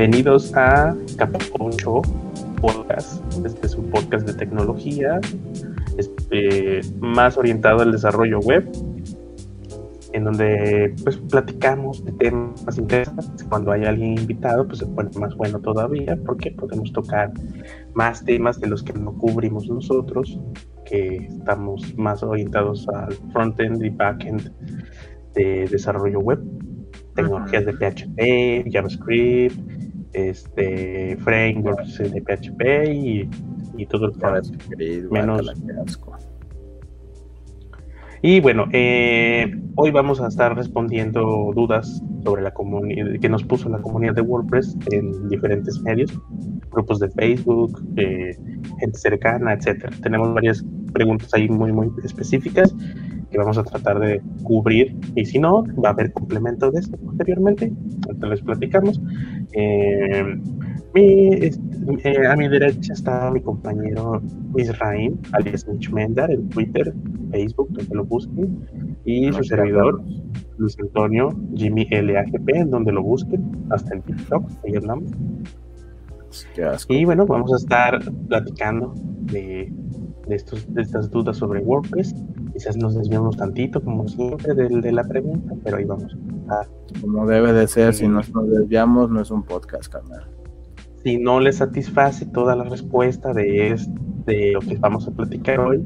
Bienvenidos a Capucho Podcast. Este es un podcast de tecnología, este, más orientado al desarrollo web, en donde pues platicamos de temas interesantes. Cuando hay alguien invitado, pues se pone más bueno todavía, porque podemos tocar más temas de los que no cubrimos nosotros, que estamos más orientados al frontend y backend de desarrollo web tecnologías de PHP, JavaScript, este, frameworks de PHP y, y todo el proceso. Menos. Y bueno, eh, hoy vamos a estar respondiendo dudas sobre la comunidad que nos puso la comunidad de WordPress en diferentes medios, grupos de Facebook, eh, gente cercana, etcétera. Tenemos varias preguntas ahí muy muy específicas que vamos a tratar de cubrir. Y si no, va a haber complemento de esto posteriormente, entonces les platicamos. Eh, eh, a mi derecha está mi compañero Israel, alias Mitch Mendar, en Twitter, Facebook, donde lo busquen, y su servidor, Luis Antonio, Jimmy LAGP, en donde lo busquen, hasta en TikTok, ahí andamos. Y bueno, vamos a estar platicando de, de, estos, de estas dudas sobre WordPress quizás nos desviamos tantito, como siempre, de, la pregunta, pero ahí vamos. como debe de ser, si nos, desviamos, no es un podcast, carnal. Si no les satisface toda la respuesta de, de lo que vamos a platicar hoy,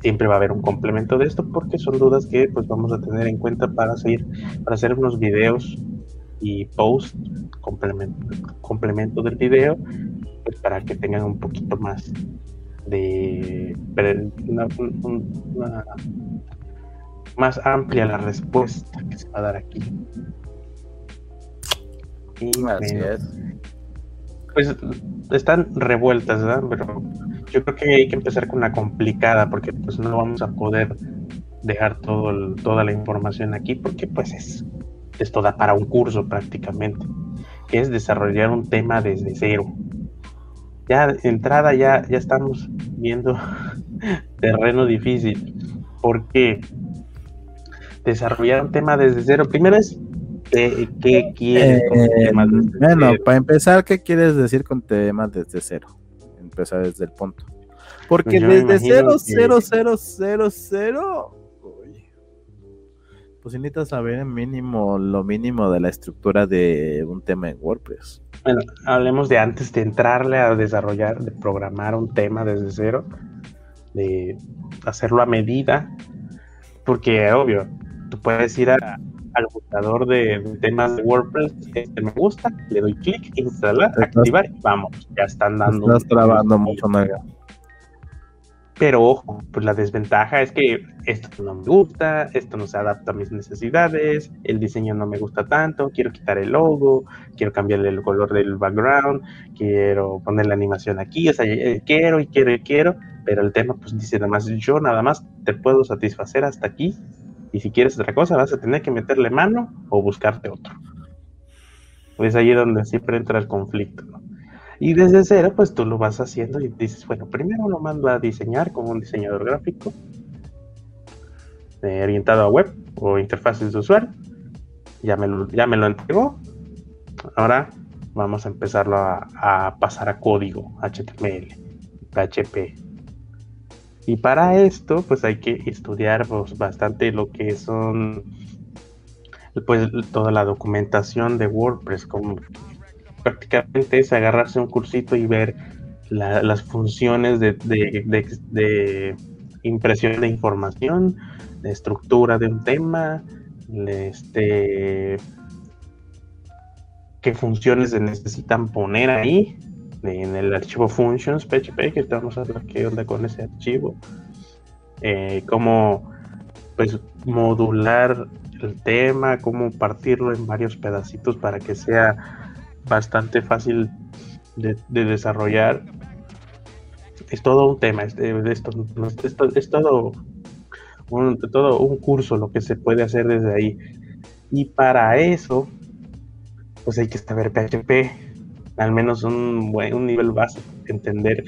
siempre va a haber un complemento de esto, porque son dudas que pues vamos a tener en cuenta para seguir, para hacer unos videos y post complemento, complemento del video, pues para que tengan un poquito más de una, más amplia la respuesta que se va a dar aquí. Y Pues están revueltas, ¿verdad? Pero yo creo que hay que empezar con la complicada porque pues no vamos a poder dejar todo toda la información aquí porque pues es esto da para un curso prácticamente, que es desarrollar un tema desde cero ya de entrada ya, ya estamos viendo terreno difícil. porque Desarrollar un tema desde cero. Primero es ¿qué, quieres con eh, Bueno, para empezar, ¿qué quieres decir con temas desde cero? Empezar desde el punto. Porque pues desde cero, cero, cero, cero, cero, pues necesitas saber mínimo, lo mínimo de la estructura de un tema en WordPress. Bueno, hablemos de antes de entrarle a desarrollar, de programar un tema desde cero, de hacerlo a medida, porque obvio, tú puedes ir al buscador de, temas de WordPress, este me gusta, le doy clic, instalar, activar y vamos, ya están dando. Estás trabajando mucho, mega. Pero ojo, pues la desventaja es que esto no me gusta, esto no se adapta a mis necesidades, el diseño no me gusta tanto, quiero quitar el logo, quiero cambiarle el color del background, quiero poner la animación aquí, o sea, eh, quiero y quiero y quiero, pero el tema pues dice nada más, yo nada más te puedo satisfacer hasta aquí y si quieres otra cosa vas a tener que meterle mano o buscarte otro. Es ahí donde siempre entra el conflicto, ¿no? Y desde cero, pues tú lo vas haciendo y dices, bueno, primero lo mando a diseñar como un diseñador gráfico eh, orientado a web o interfaces de usuario. Ya me lo, ya me lo entregó. Ahora vamos a empezarlo a, pasar a código HTML, PHP. Y para esto, pues hay que estudiar pues, bastante lo que son pues toda la documentación de WordPress, como prácticamente es agarrarse un cursito y ver las funciones de, impresión de información, de estructura de un tema, este, qué funciones se necesitan poner ahí en el archivo functions PHP, que estamos a ver qué onda con ese archivo, eh, cómo pues modular el tema, cómo partirlo en varios pedacitos para que sea bastante fácil de, desarrollar. Es todo un tema, es, todo, un, todo un curso lo que se puede hacer desde ahí. Y para eso, pues hay que saber PHP, al menos un, un nivel básico, entender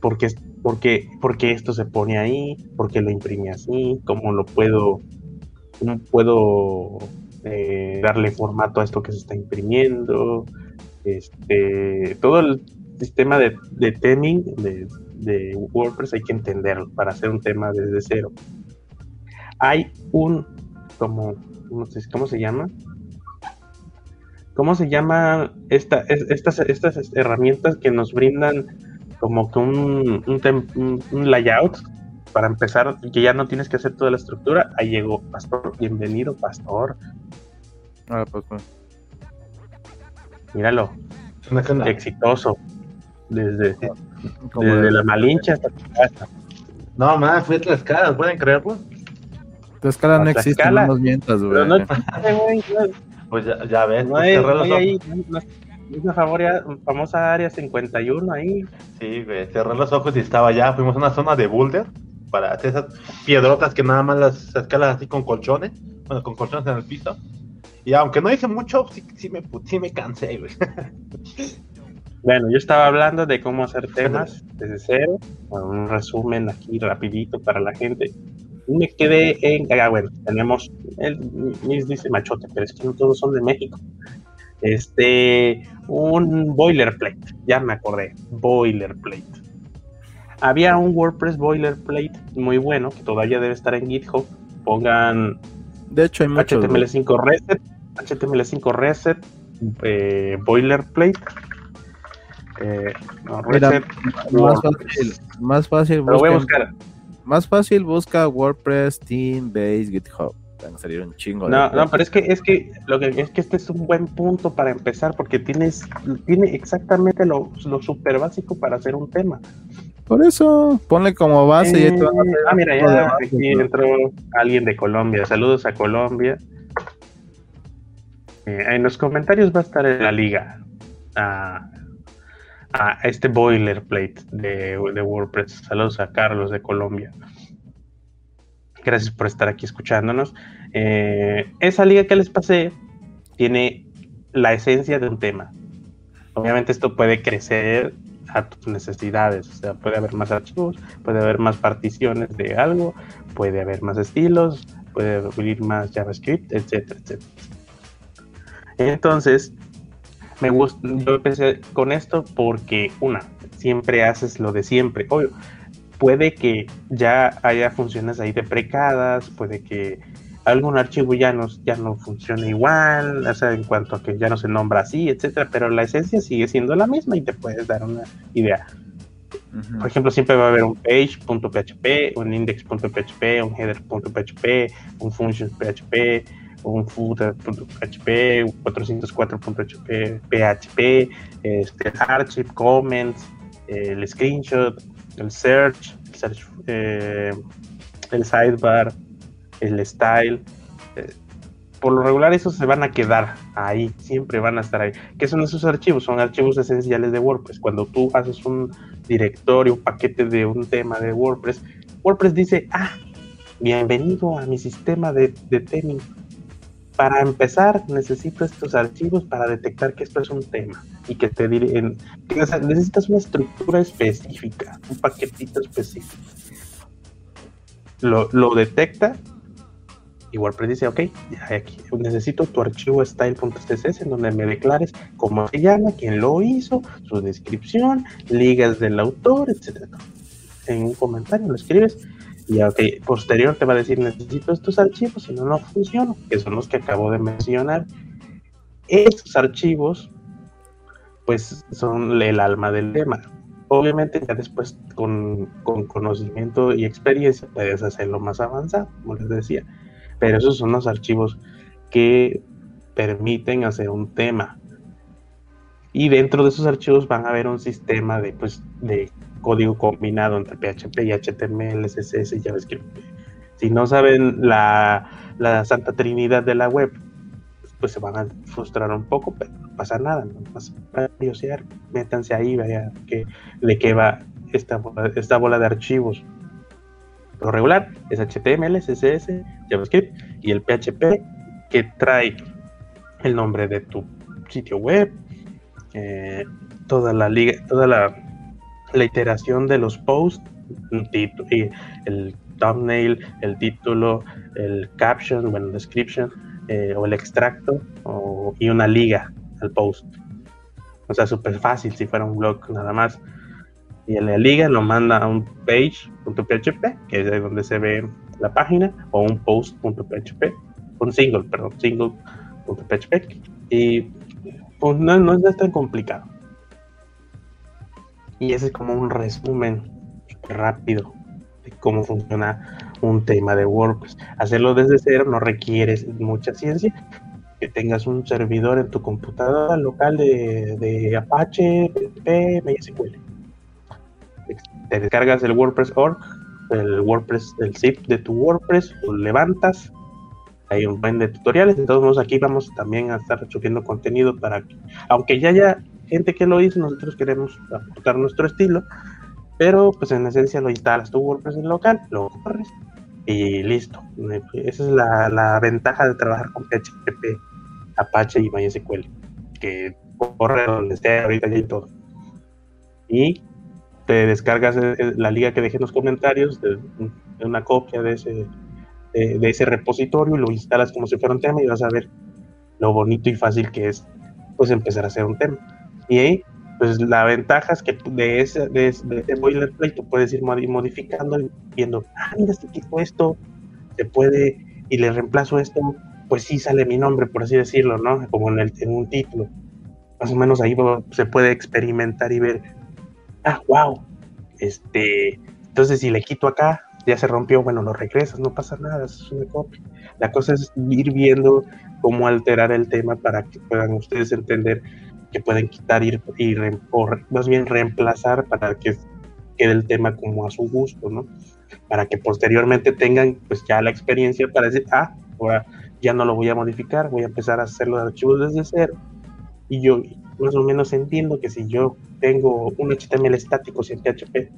por qué, por, qué, por qué esto se pone ahí, por qué lo imprime así, cómo lo puedo, cómo puedo eh, darle formato a esto que se está imprimiendo, este, todo el sistema de, de theming de, WordPress hay que entenderlo para hacer un tema desde cero. Hay un, como, no sé, ¿cómo se llama? ¿Cómo se llama esta, estas, estas herramientas que nos brindan como que un, un, layout para empezar, que ya no tienes que hacer toda la estructura? Ahí llegó Pastor, bienvenido Pastor. Ah, pues, pues. Míralo, exitoso. Desde, desde la Malincha hasta tu casa. No, más, fue Tlaxcala, ¿pueden creerlo? Tlaxcala no existe, no nos mientas, güey. No, pues ya, ya ves, no hay, no hay ahí, una famosa área 51 ahí. Sí, güey, cerré los ojos y estaba allá. Fuimos a una zona de boulder para hacer esas piedrotas que nada más las escalas así con colchones, bueno, con colchones en el piso. Y aunque no hice mucho, sí, sí, me, sí me cansé, güey. Bueno, yo estaba hablando de cómo hacer temas desde cero, un resumen aquí rapidito para la gente. Me quedé en, ah, bueno, tenemos, el, mis dice machote, pero es que no todos son de México. Este, un boilerplate, ya me acordé, boilerplate. Había un WordPress boilerplate muy bueno que todavía debe estar en GitHub. Pongan de hecho, hay HTML5 reset, HTML5 reset, eh, boilerplate eh, más, fácil, más fácil, busca, Más fácil busca WordPress, Team, Base, GitHub. Van a salir un chingo. No, no, pero es que es que lo que es que este es un buen punto para empezar porque tienes tiene exactamente lo, lo super básico para hacer un tema. Por eso, ponle como base y eh, Ah, mira, ya aquí entró alguien de Colombia. Saludos a Colombia. Eh, en los comentarios va a estar en la liga. Ah, a este boilerplate de, de WordPress. Saludos a Carlos de Colombia. Gracias por estar aquí escuchándonos. Eh, esa liga que les pasé tiene la esencia de un tema. Obviamente esto puede crecer a tus necesidades, o sea, puede haber más archivos, puede haber más particiones de algo, puede haber más estilos, puede haber más JavaScript, etcétera, etcétera. Entonces, me gusta, yo empecé con esto porque, una, siempre haces lo de siempre. Obvio, puede que ya haya funciones ahí deprecadas, puede que algún archivo ya no, ya no funcione igual, o sea, en cuanto a que ya no se nombra así, etcétera, pero la esencia sigue siendo la misma y te puedes dar una idea. Por ejemplo, siempre va a haber un page.php, un index.php, un header.php, un function.php, un footer.php, 404.php, PHP, este, archive, comments, el screenshot, el search, eh, el, sidebar, el style. Eh, por lo regular esos se van a quedar ahí, siempre van a estar ahí. ¿Qué son esos archivos? Son archivos esenciales de WordPress. Cuando tú haces un directorio, un paquete de un tema de WordPress, WordPress dice, ah, bienvenido a mi sistema de, de para empezar, necesito estos archivos para detectar que esto es un tema y que te diré, necesitas una estructura específica, un paquetito específico. Lo, lo detecta y WordPress dice, ok, aquí, necesito tu archivo style.css en donde me declares cómo se llama, quién lo hizo, su descripción, ligas del autor, etc. En un comentario lo escribes y ya, posterior te va a decir, necesito estos archivos, si no, no funciona, que son los que acabo de mencionar. Estos archivos, pues, son el alma del tema. Obviamente, ya después, con, conocimiento y experiencia, puedes hacerlo más avanzado, como les decía. Pero esos son los archivos que permiten hacer un tema. Y dentro de esos archivos van a haber un sistema de, pues, de código combinado entre PHP y HTML, CSS y JavaScript. Si no saben la, santa trinidad de la web, pues se van a frustrar un poco, pero no pasa nada, no pasa nada, métanse ahí, vaya que, de qué va esta, esta bola de archivos. Lo regular es HTML, CSS, JavaScript y el PHP que trae el nombre de tu sitio web, eh, toda la liga, toda la iteración de los posts, el thumbnail, el título, el caption, bueno, description, eh, o el extracto, y una liga al post. O sea, súper fácil si fuera un blog nada más. Y en la liga lo manda a un page.php, que es donde se ve la página, o un post.php, un single, perdón, single.php. Y pues no, no es tan complicado. Y ese es como un resumen rápido de cómo funciona un tema de WordPress. Hacerlo desde cero no requiere mucha ciencia. Que tengas un servidor en tu computadora local de, Apache, PHP, MySQL. Te descargas el WordPress org, el WordPress, el zip de tu WordPress, lo levantas. Hay un buen de tutoriales. Entonces aquí vamos también a estar subiendo contenido para que, aunque ya haya gente que lo hizo, nosotros queremos aportar nuestro estilo pero pues en esencia lo instalas tu WordPress en local, lo corres y listo. Esa es la, ventaja de trabajar con PHP, Apache y MySQL, que corre donde esté ahorita y todo. Y te descargas eh, eh, la liga que dejé en los comentarios de, una copia de ese, de, ese repositorio y lo instalas como si fuera un tema y vas a ver lo bonito y fácil que es pues empezar a hacer un tema. Y ahí pues la ventaja es que de ese, de, ese boilerplate tú puedes ir modificando y viendo, ah, mira, este tipo esto, se puede, y le reemplazo esto, pues sí sale mi nombre, por así decirlo, ¿no? Como en, el, en un título. Más o menos ahí se puede experimentar y ver, ah, wow, este, entonces si le quito acá, ya se rompió, bueno, lo regresas, no pasa nada, es una copia. La cosa es ir viendo cómo alterar el tema para que puedan ustedes entender que pueden quitar y, y más bien reemplazar para que quede el tema como a su gusto, ¿no? Para que posteriormente tengan pues ya la experiencia para decir, ah, ahora ya no lo voy a modificar, voy a empezar a hacer los archivos desde cero. Y yo más o menos entiendo que si yo tengo un HTML estático sin PHP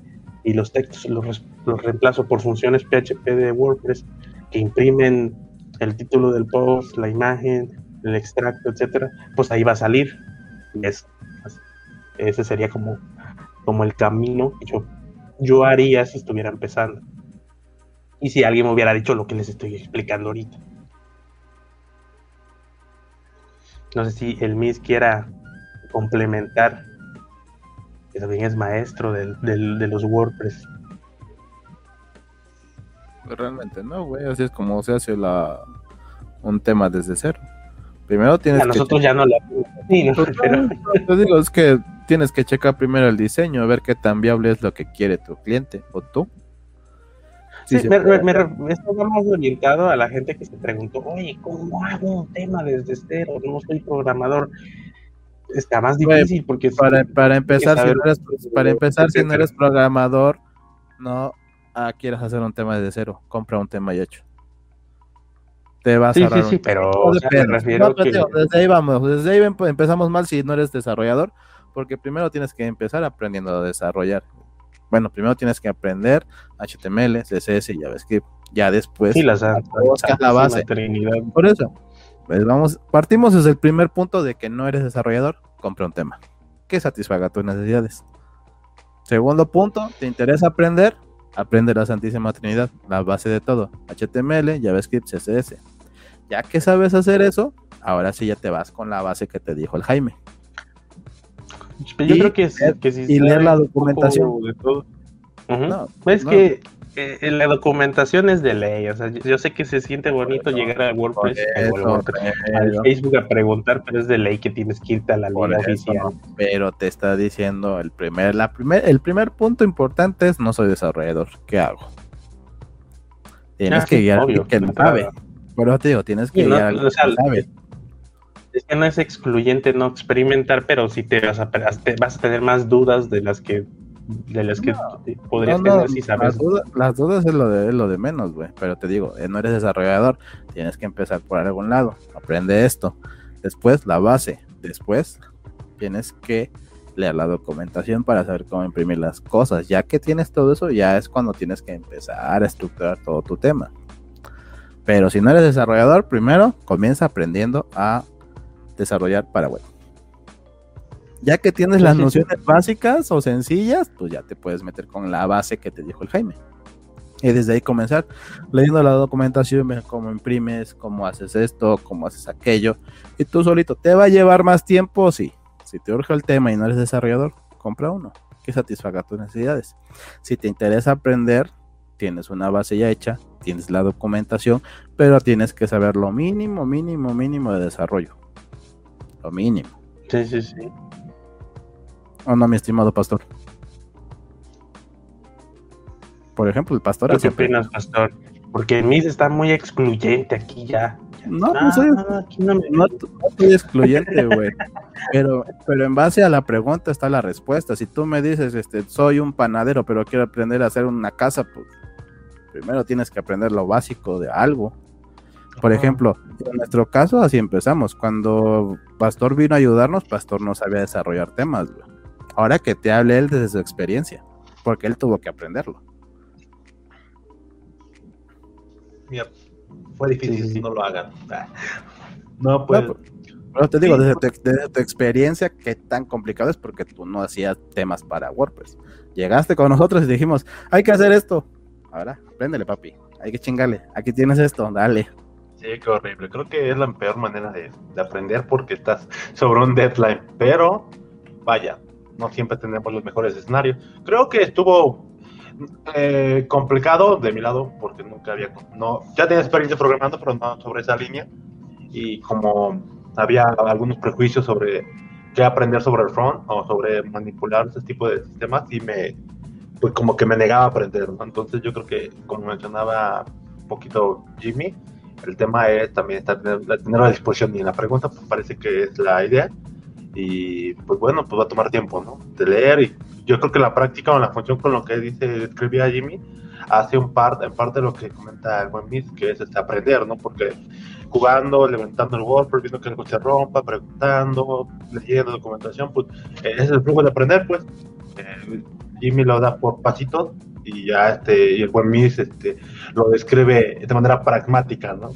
y los textos los, los reemplazo por funciones PHP de WordPress que imprimen el título del post, la imagen, el extracto, etcétera, pues ahí va a salir ese sería como, como el camino que yo, yo haría si estuviera empezando. Y si alguien me hubiera dicho lo que les estoy explicando ahorita. No sé si el Miss quiera complementar, que también es maestro del, de los WordPress. Pues realmente no, güey, así es como se hace la un tema desde cero. Primero tienes a nosotros ya no la Te digo, es que tienes que checar primero el diseño, a ver qué tan viable es lo que quiere tu cliente o tú. Sí, me, me, más orientado a la gente que se preguntó, oye, ¿cómo hago un tema desde cero? No soy programador. Está más difícil porque... Para, para empezar, si no eres, para empezar, si no eres programador, no ah, quieras hacer un tema desde cero, compra un tema ya hecho te vas a Sí, sí, pero desde ahí vamos, desde ahí empezamos mal si no eres desarrollador, porque primero tienes que empezar aprendiendo a desarrollar. Bueno, primero tienes que aprender HTML, CSS y JavaScript. Ya después sí, las, la base. Por eso, pues vamos, partimos desde el primer punto de que no eres desarrollador, compra un tema que satisfaga tus necesidades. Segundo punto, ¿te interesa aprender? Aprende la Santísima Trinidad, la base de todo, HTML, JavaScript, CSS. Ya que sabes hacer eso, ahora sí ya te vas con la base que te dijo el Jaime. Yo creo que, sí, y leer la documentación. De todo. es que eh, la documentación es de ley, o sea, yo, sé que se siente bonito llegar a WordPress, a Facebook a preguntar, pero es de ley que tienes que irte a la ley oficial. Pero te está diciendo el primer, la primer, el primer punto importante es no soy desarrollador, ¿qué hago? Tienes ah, que guiar a que no sabe. Pero te digo, tienes que guiar a sabe. Es que no es excluyente no experimentar, pero sí te vas a, te vas a tener más dudas de las que de las que podrías tener si sabes. Las, dudas es lo de, lo de menos, güey. Pero te digo, eh, no eres desarrollador, tienes que empezar por algún lado. Aprende esto. Después, la base. Después, tienes que leer la documentación para saber cómo imprimir las cosas. Ya que tienes todo eso, ya es cuando tienes que empezar a estructurar todo tu tema. Pero si no eres desarrollador, primero comienza aprendiendo a desarrollar para web. Ya que tienes las nociones básicas o sencillas, pues ya te puedes meter con la base que te dijo el Jaime. Y desde ahí comenzar leyendo la documentación, cómo imprimes, cómo haces esto, cómo haces aquello. Y tú solito, ¿te va a llevar más tiempo? Sí. Si te urge el tema y no eres desarrollador, compra uno que satisfaga tus necesidades. Si te interesa aprender, tienes una base ya hecha, tienes la documentación, pero tienes que saber lo mínimo, mínimo, mínimo de desarrollo. Lo mínimo. Sí, sí, sí. ¿O no, mi estimado pastor? Por ejemplo, el pastor... ¿Tú ¿Qué opinas, pastor? Porque MIS está muy excluyente aquí ya. No, no, soy, no, no, estoy excluyente, güey. Pero, pero en base a la pregunta está la respuesta. Si tú me dices, este, soy un panadero, pero quiero aprender a hacer una casa, pues primero tienes que aprender lo básico de algo. Por ejemplo, en nuestro caso así empezamos. Cuando Pastor vino a ayudarnos, Pastor no sabía desarrollar temas. Güey. Ahora que te hable él desde su experiencia, porque él tuvo que aprenderlo. Mira, fue difícil, si no lo hagan. No, pues. pero te digo, desde, tu, experiencia, qué tan complicado es porque tú no hacías temas para WordPress. Llegaste con nosotros y dijimos, hay que hacer esto. Ahora, préndele, papi. Hay que chingarle. Aquí tienes esto, dale. Sí, qué horrible. Creo que es la peor manera de, aprender porque estás sobre un deadline. Pero, vaya, no siempre tenemos los mejores escenarios. Creo que estuvo eh, complicado de mi lado porque nunca había, no, ya tenía experiencia programando, pero no sobre esa línea. Y como había algunos prejuicios sobre qué aprender sobre el front o sobre manipular ese tipo de sistemas, y me, pues como que me negaba a aprender. Entonces yo creo que, como mencionaba un poquito Jimmy, el tema es también estar, tener, a disposición y en la pregunta pues parece que es la idea y pues bueno, pues va a tomar tiempo, ¿no? De leer y yo creo que la práctica o la función con lo que dice, escribía Jimmy, hace un par, en parte de lo que comenta el buen Miss, que es este, aprender, ¿no? Porque jugando, levantando el WordPress, viendo que algo se rompa, preguntando, leyendo documentación, pues es el flujo de aprender, pues. Eh, Jimmy lo da por pasitos y ya este, y el buen Miss este, lo describe de manera pragmática, ¿no?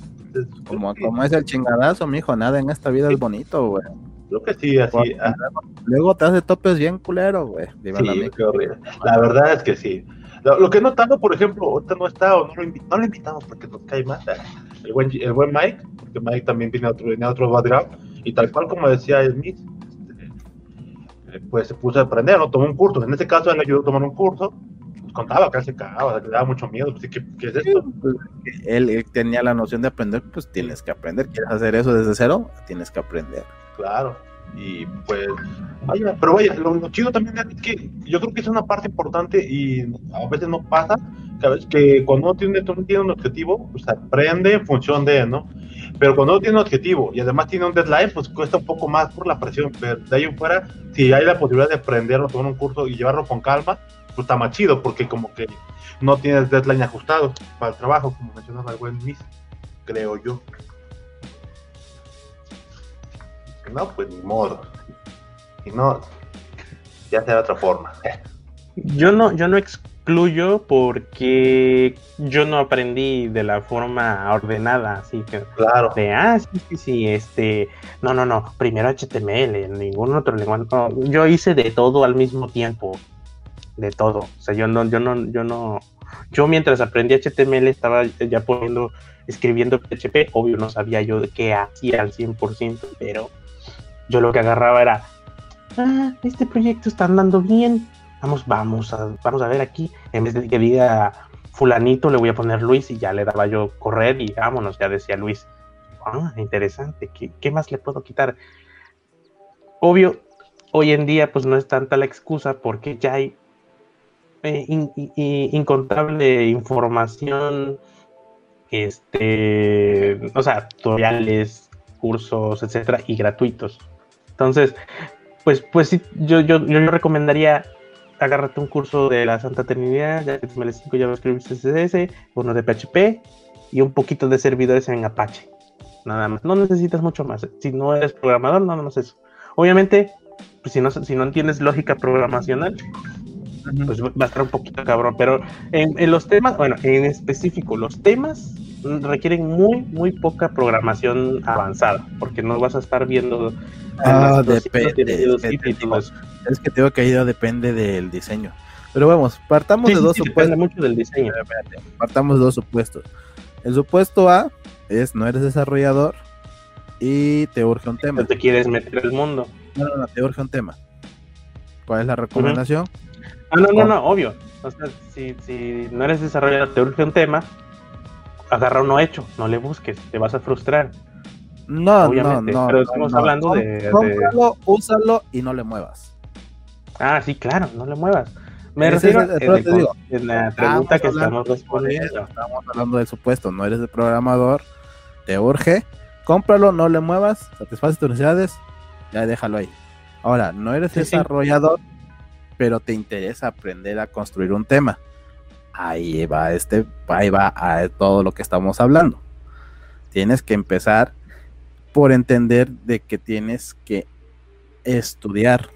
como, como es el chingadazo, mijo, nada en esta vida es bonito, güey. Creo que sí, así. Ah. Luego te hace topes bien culero, güey. Sí, qué horrible. La verdad es que sí. Lo, que he notado, por ejemplo, ahorita no está o no lo, no lo invitamos porque nos cae más. El buen, el buen Mike, porque Mike también viene a otro, viene a otro background, y tal cual como decía Smith, este, pues se puso a aprender, ¿no? Tomó un curso. En este caso, él ayudó a tomar un curso contaba que se cagaba, le daba mucho miedo. Pues, ¿qué, es esto? Él, tenía la noción de aprender, pues tienes que aprender. ¿Quieres hacer eso desde cero? Tienes que aprender. Claro. Y pues, vaya, pero vaya, lo, chido también es que yo creo que es una parte importante y a veces no pasa, que, que cuando uno tiene, tiene un objetivo, pues aprende en función de, ¿no? Pero cuando uno tiene un objetivo y además tiene un deadline, pues cuesta un poco más por la presión. Pero de ahí en fuera, si hay la posibilidad de aprenderlo, tomar un curso y llevarlo con calma, pues está más chido porque como que no tienes deadline ajustado para el trabajo, como mencionaba el buen Miss, creo yo. No, pues ni modo. Si no, ya será otra forma. Yo no, yo no excluyo porque yo no aprendí de la forma ordenada, así que claro. de ah sí, sí, sí, este, no, no, no, primero HTML, ningún otro lenguaje. yo hice de todo al mismo tiempo de todo. O sea, yo no, yo no, yo no, yo mientras aprendí HTML estaba ya poniendo, escribiendo PHP, obvio no sabía yo de qué hacía al 100%, pero yo lo que agarraba era, ah, este proyecto está andando bien, vamos, vamos a, vamos a ver aquí, en vez de que diga fulanito, le voy a poner Luis y ya le daba yo correr y vámonos, ya decía Luis, ah, interesante, ¿qué, qué más le puedo quitar? Obvio, hoy en día pues no es tanta la excusa porque ya hay eh, incontable información, este, o sea, tutoriales, cursos, etcétera, y gratuitos. Entonces, pues, pues sí, yo, yo, yo, recomendaría agárrate un curso de la Santa Trinidad, ya HTML5, JavaScript, CSS, uno de PHP y un poquito de servidores en Apache. Nada más. No necesitas mucho más. Si no eres programador, nada más eso. Obviamente, pues si no, si no entiendes lógica programacional, pues va a estar un poquito cabrón. Pero en, los temas, bueno, en específico, los temas requieren muy, muy poca programación avanzada, porque no vas a estar viendo. Ah, depende. Es que tengo que ir depende del diseño. Pero vamos, partamos de dos supuestos. mucho del diseño. Partamos de dos supuestos. El supuesto A es no eres desarrollador y te urge un tema. te quieres meter el mundo. No, no, no, te urge un tema. ¿Cuál es la recomendación? Ah, no, no, no, obvio. O sea, si, si no eres desarrollador, te urge un tema, agarra uno hecho, no le busques, te vas a frustrar. No, Obviamente, no, no. pero estamos no. hablando de- de- Cómpralo, úsalo y no le muevas. Ah, sí, claro, no le muevas. Me refiero es a pero te digo, en la pregunta que estamos respondiendo. Estamos hablando del supuesto, no eres el programador, te urge, cómpralo, no le muevas, satisface tus necesidades, ya déjalo ahí. Ahora, no eres Sí, sí. Pero te interesa aprender a construir un tema. Ahí va este, ahí va a todo lo que estamos hablando. Tienes que empezar por entender de que tienes que estudiar.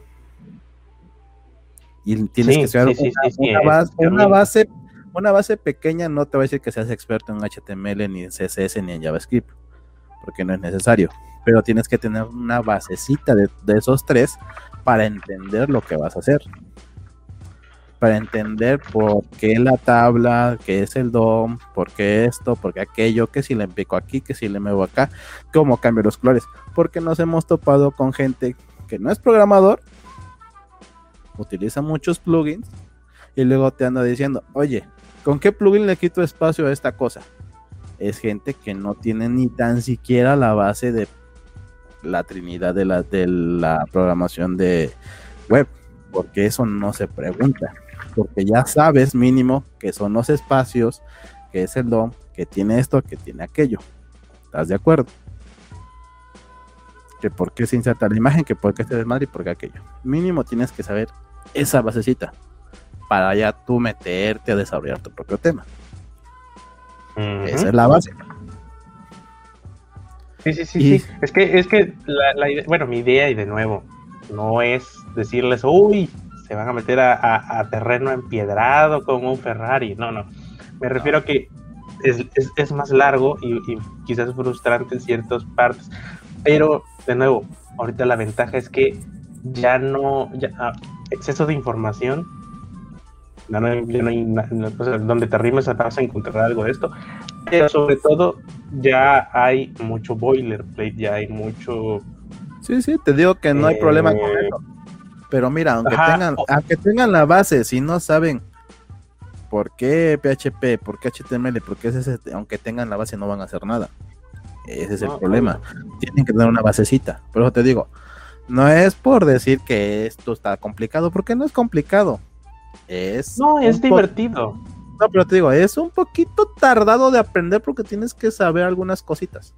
Y tienes Sí, que estudiar sí, una, sí, base, una base, una base pequeña no te va a decir que seas experto en HTML, ni en CSS, ni en JavaScript, porque no es necesario. Pero tienes que tener una basecita de, de esos tres para entender lo que vas a hacer. Para entender por qué la tabla, qué es el DOM, por qué esto, por qué aquello, que si le pico aquí, que si le muevo acá, cómo cambio los colores. Porque nos hemos topado con gente que no es programador, utiliza muchos plugins y luego te anda diciendo, oye, ¿con qué plugin le quito espacio a esta cosa? Es gente que no tiene ni tan siquiera la base de la trinidad de la, de la programación de web, porque eso no se pregunta, porque ya sabes mínimo que son los espacios, que es el DOM, que tiene esto, que tiene aquello. ¿Estás de acuerdo? Que por qué se inserta la imagen, que por qué este desmadre y por qué aquello. Mínimo tienes que saber esa basecita para ya tú meterte a desarrollar tu propio tema. Esa es la base. Sí, sí, sí, Y- sí. Es que, es que la, la idea, bueno, mi idea, y de nuevo, no es decirles, uy, se van a meter a, a- a terreno empiedrado como un Ferrari. No, no. Me refiero a que es, es- es más largo y, y quizás frustrante en ciertas partes. Pero, de nuevo, ahorita la ventaja es que ya no, ya, ah, exceso de información. Ya no hay, ya no hay na- no- o sea, donde te arrimes vas a encontrar algo de esto. Pero sobre todo, ya hay mucho boilerplate, ya hay mucho. Sí, sí, te digo que no hay Eh, problema con eso. Pero mira, aunque Ajá, tengan, aunque tengan la base, si no saben por qué PHP, por qué HTML, por qué CSS, aunque tengan la base no van a hacer nada. Ese es el No, problema. Tienen que tener una basecita. Por eso te digo, no es por decir que esto está complicado, porque no es complicado. Es No, es divertido. No, pero te digo, es un poquito tardado de aprender porque tienes que saber algunas cositas.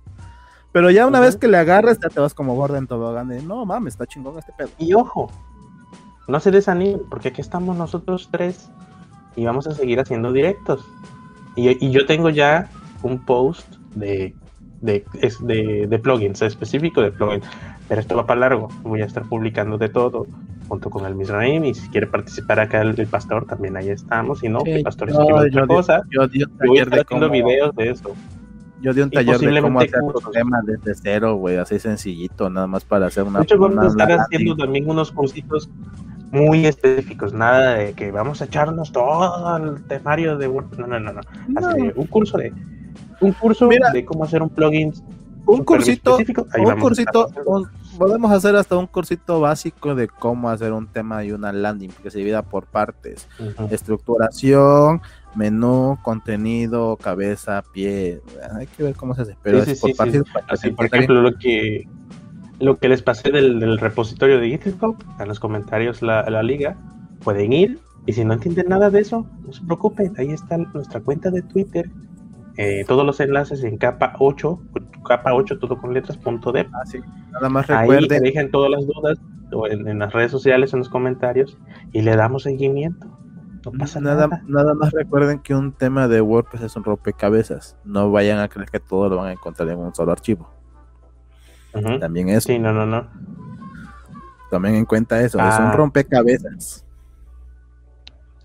Pero ya una vez que le agarras, ya te vas como gorda en tobogán de, no mames, está chingón este pedo. Y ojo, no se desanimen, porque aquí estamos nosotros tres y vamos a seguir haciendo directos. Y, y yo tengo ya un post de, de, es de, de plugins, específico de plugins. Pero esto va para largo. Voy a estar publicando de todo junto con el Misraim. Y si quiere participar acá el, el pastor, también ahí estamos. Si no, Sí, el pastor yo- escribe otra yo di- cosa. Yo di un Yo voy a taller estar de haciendo cómo, videos de eso. yo di un y taller de cómo hacer cursos. tu tema desde cero, güey, así sencillito, nada más para hacer una. De hecho, vamos una- a estar una haciendo también unos cursitos muy específicos, nada de que vamos a echarnos todo el temario de WordPress. No, no, no, no. Así un curso de un curso Mira. de cómo hacer un plugin. un cursito, un cursito, un- podemos hacer hasta un cursito básico de cómo hacer un tema y una landing que se divida por partes. Estructuración, menú, contenido, cabeza, pie. Hay que ver cómo se hace. Pero Sí, es sí, por sí, partes. Así, por ejemplo, lo que lo que les pasé del, del repositorio de GitHub, en los comentarios la, la liga, pueden ir y si no entienden nada de eso, no se preocupen, ahí está nuestra cuenta de Twitter, eh, todos los enlaces en capa 8, capa 8 todo con letras punto dev. Ah, sí. Nada más Ahí recuerden, dejen todas las dudas o en, en las redes sociales, en los comentarios y le damos seguimiento. No pasa nada, nada. nada más recuerden que un tema de WordPress es un rompecabezas. No vayan a creer que todo lo van a encontrar en un solo archivo. También eso, Sí, no, no, no. tomen en cuenta eso. Es Ah. un rompecabezas.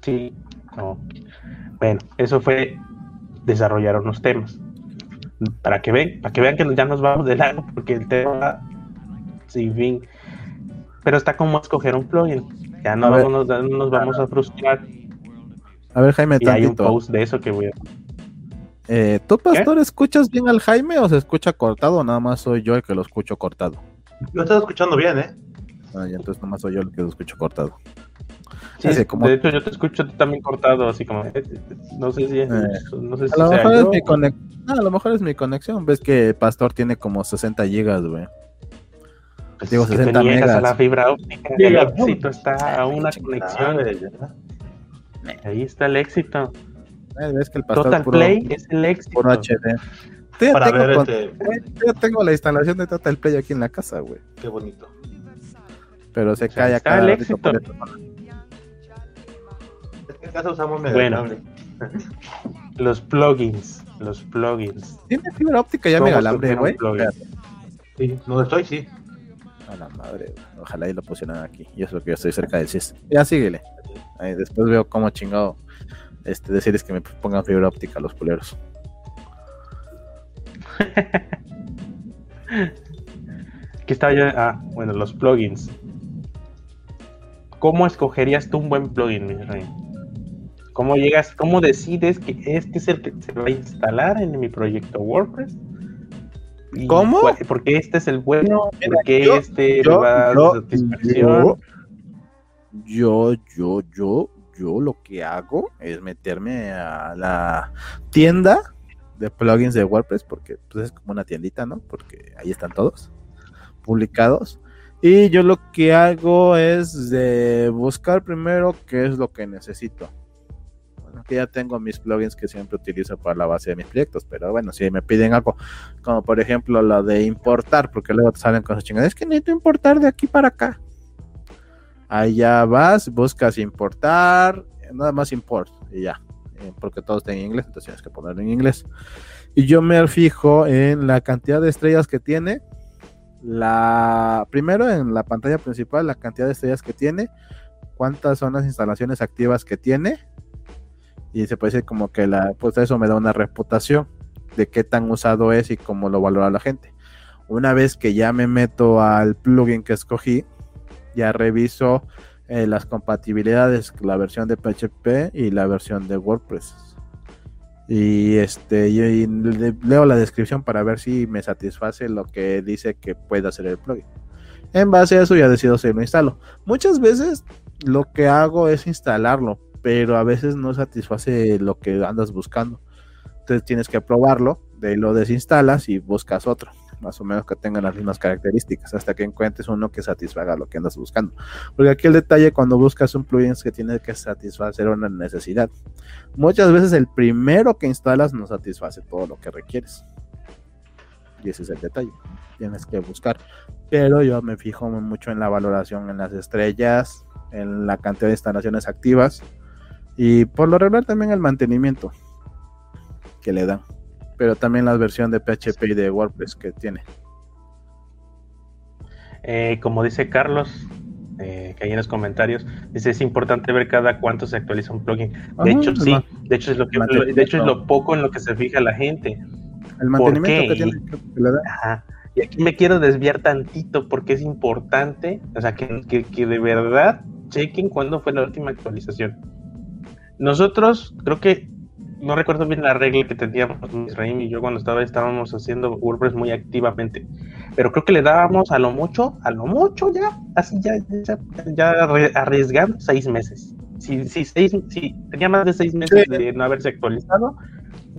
Sí, no. Bueno, eso fue desarrollar unos temas. Para que vean, para que vean que ya nos vamos de largo, porque el tema sin fin. Pero está como escoger un plugin. Ya no, nos vamos a frustrar. A ver, Jaime, Y hay un post de eso que voy a. Eh, ¿Tú, pastor, escuchas bien al Jaime o se escucha cortado o nada más soy yo el que lo escucho cortado? Lo estás escuchando bien, ¿eh? Ah, y entonces nomás soy yo el que lo escucho cortado. Sí, Así como- de hecho yo te escucho también cortado, así como, eh, no sé si es, Eh, no sé si A lo sea mejor es mi conexión. a lo mejor es mi conexión. Ves que Pastor tiene como 60 gigas, güey. pues, digo, es que 60 te niegas a megas. la fibra óptica, Sí, el éxito está a una conexión, ahí está el éxito. Eh, ves que el Pastor Total puro, Play es el éxito. puro HD. Yo Para tengo ver con- este. yo tengo la instalación de Total Play aquí en la casa, güey. Qué bonito. Pero se O sea, cae está acá. el ratito éxito. por este caso usamos mega Bueno. Los plugins, los plugins. Tiene fibra óptica ya ¿Cómo mega alambre, escoger güey. Sí, donde estoy, sí. A la madre. Ojalá y lo pusieran aquí. Y eso que yo estoy cerca del CIS. Ya síguele. Ahí después veo cómo chingado este, decirles que me pongan fibra óptica los culeros. ¿Qué estaba yo? Ah, bueno, los plugins. ¿Cómo escogerías tú un buen plugin, mi rey? ¿Cómo llegas, cómo decides que este es el que se va a instalar en mi proyecto WordPress? ¿Cómo? cuál- Porque este es el bueno, porque yo- este yo- me va a dar yo- satisfacción. Yo, yo, yo, yo lo que hago es meterme a la tienda de plugins de WordPress, porque pues, es como una tiendita, ¿no? Porque ahí están todos publicados. Y yo lo que hago es de buscar primero qué es lo que necesito. Que ya tengo mis plugins que siempre utilizo para la base de mis proyectos, pero bueno, si me piden algo, como por ejemplo lo de importar, porque luego te salen cosas chingadas, es que necesito importar de aquí para acá. Ya vas, buscas importar, nada más import y ya, eh, porque todo está en inglés, entonces tienes que ponerlo en inglés. Y yo me fijo en la cantidad de estrellas que tiene, la primero en la pantalla principal, la cantidad de estrellas que tiene, cuántas son las instalaciones activas que tiene, y se puede decir como que la, pues eso me da una reputación de qué tan usado es y cómo lo valora la gente. Una vez que ya me meto al plugin que escogí, ya reviso eh, las compatibilidades, la versión de PHP y la versión de WordPress. Y este y- y le- leo la descripción para ver si me satisface lo que dice que puede hacer el plugin. En base a eso ya decido si lo instalo. Muchas veces lo que hago es instalarlo, pero a veces no satisface lo que andas buscando. Entonces tienes que probarlo, de ahí lo desinstalas y buscas otro, más o menos que tengan las mismas características, hasta que encuentres uno que satisfaga lo que andas buscando. Porque aquí el detalle cuando buscas un plugin es que tiene que satisfacer una necesidad. Muchas veces el primero que instalas no satisface todo lo que requieres. Y ese es el detalle. Tienes que buscar. Pero yo me fijo mucho en la valoración en las estrellas, en la cantidad de instalaciones activas y por lo regular también el mantenimiento que le dan. Pero también la versión de PHP y de WordPress que tiene. Eh, como dice Carlos, eh, que hay en los comentarios, dice es importante ver cada cuánto se actualiza un plugin. De Ajá, hecho, sí, de hecho es lo que de hecho es lo poco en lo que se fija la gente. El mantenimiento que tiene que le da. Ajá. Y aquí me quiero desviar tantito porque es importante, o sea, que, que, que de verdad chequen cuándo fue la última actualización. Nosotros, creo que, no recuerdo bien la regla que teníamos Israel y yo cuando estaba, estábamos haciendo WordPress muy activamente, pero creo que le dábamos a lo mucho, a lo mucho ya, así ya, ya, ya arri- arriesgando seis meses. Si, si, seis, si tenía más de seis meses Sí. de no haberse actualizado,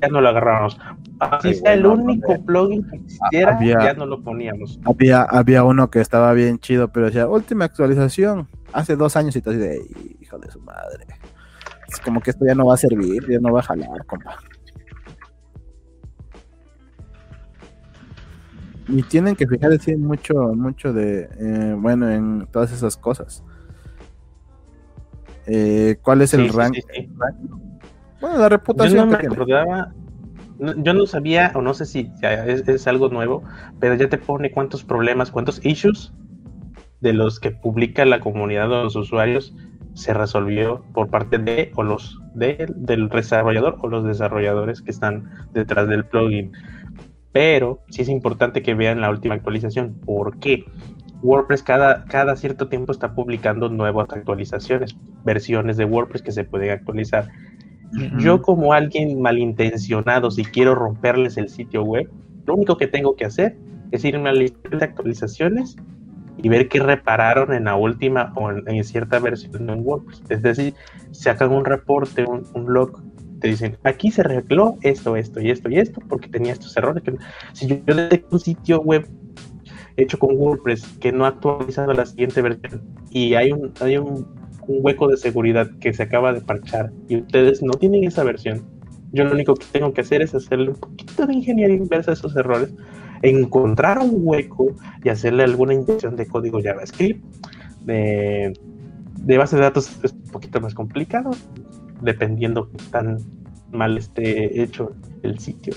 ya no lo agarrábamos. Así Ay, sea el único hombre. plugin que existiera, Había- ya no lo poníamos. Había, había uno que estaba bien chido, pero decía, última actualización, hace dos años y te así de, "Ey, hijo de su madre. Es como que esto ya no va a servir, ya no va a jalar, compa. Y tienen que fijarse mucho, mucho de, eh, bueno, en todas esas cosas. Eh, ¿Cuál es el Sí, rank? sí, sí. Bueno, la Yo reputación no que me acordaba, no- yo no sabía, o no sé si ya es, es algo nuevo, pero ya te pone cuántos problemas, cuántos issues de los que publica la comunidad o los usuarios se resolvió por parte de o los de, del desarrollador o los desarrolladores que están detrás del plugin. Pero sí es importante que vean la última actualización. ¿Por qué? WordPress cada, cada cierto tiempo está publicando nuevas actualizaciones, versiones de WordPress que se pueden actualizar. Yo como alguien malintencionado, si quiero romperles el sitio web, lo único que tengo que hacer es irme a la lista de actualizaciones y ver qué repararon en la última o en, cierta versión en WordPress. Es decir, sacan un reporte, un, un log, te dicen, aquí se arregló esto, esto y esto y esto, porque tenía estos errores. Si yo, yo detecto un sitio web hecho con WordPress que no ha actualizado la siguiente versión y hay un, hay un, hueco de seguridad que se acaba de parchar y ustedes no tienen esa versión, yo lo único que tengo que hacer es hacerle un poquito de ingeniería inversa a esos errores, encontrar un hueco y hacerle alguna inyección de código JavaScript. De, de base de datos es un poquito más complicado, dependiendo tan mal esté hecho el sitio.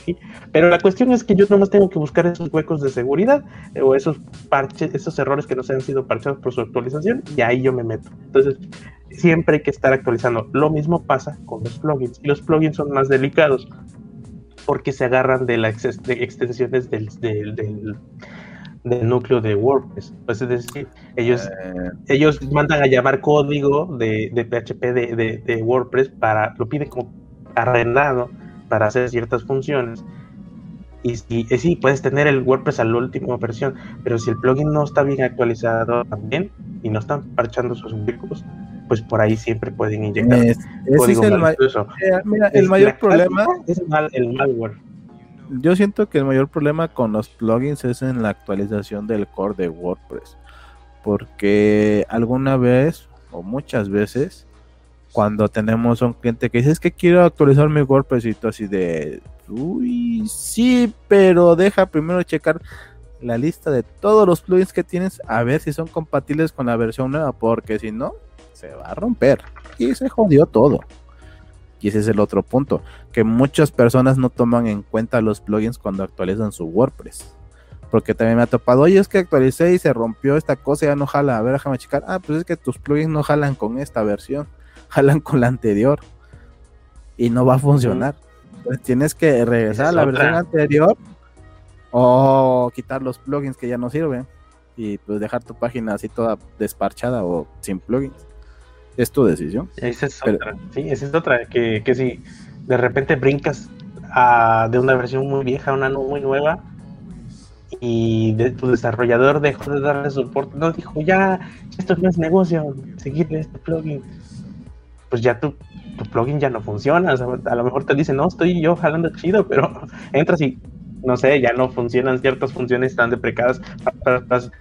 Pero la cuestión es que yo nomás tengo que buscar esos huecos de seguridad eh, o esos parches, esos errores que no se han sido parchados por su actualización y ahí yo me meto. Entonces, siempre hay que estar actualizando. Lo mismo pasa con los plugins. Y los plugins son más delicados porque se agarran de las extensiones del, del, núcleo de WordPress. Pues es decir, ellos, eh. ellos mandan a llamar código de, de PHP de, de, WordPress para, lo pide como arrendado para hacer ciertas funciones. Y sí, eh, sí, puedes tener el WordPress a la última versión, pero si el plugin no está bien actualizado también y no están parchando sus huecos, pues por ahí siempre pueden inyectar código el, eh, mira, el mayor problema es el malware. Yo siento que el mayor problema con los plugins es en la actualización del core de WordPress, porque alguna vez o muchas veces cuando tenemos un cliente que dice es que quiero actualizar mi WordPress y tú así de uy sí pero deja primero checar la lista de todos los plugins que tienes a ver si son compatibles con la versión nueva porque si no se va a romper. Y se jodió todo. Y ese es el otro punto que muchas personas no toman en cuenta los plugins cuando actualizan su WordPress. Porque también me ha topado, oye, es que actualicé y se rompió esta cosa, ya no jala, a ver, déjame checar, ah, pues es que tus plugins no jalan con esta versión jalan con la anterior y no va a funcionar. Entonces tienes que regresar a la versión anterior o quitar los plugins que ya no sirven y pues dejar tu página así toda desparchada o sin plugins. Es tu decisión. Esa es otra, sí, esa es otra, que, que si de repente brincas a, de una versión muy vieja a una muy nueva y de, tu desarrollador dejó de darle soporte, no dijo ya, esto no es negocio, seguirle este plugin pues ya tu, tu plugin ya no funciona. a lo mejor te dice, no, estoy yo jalando chido, pero entras y no sé, ya no funcionan ciertas funciones tan deprecadas,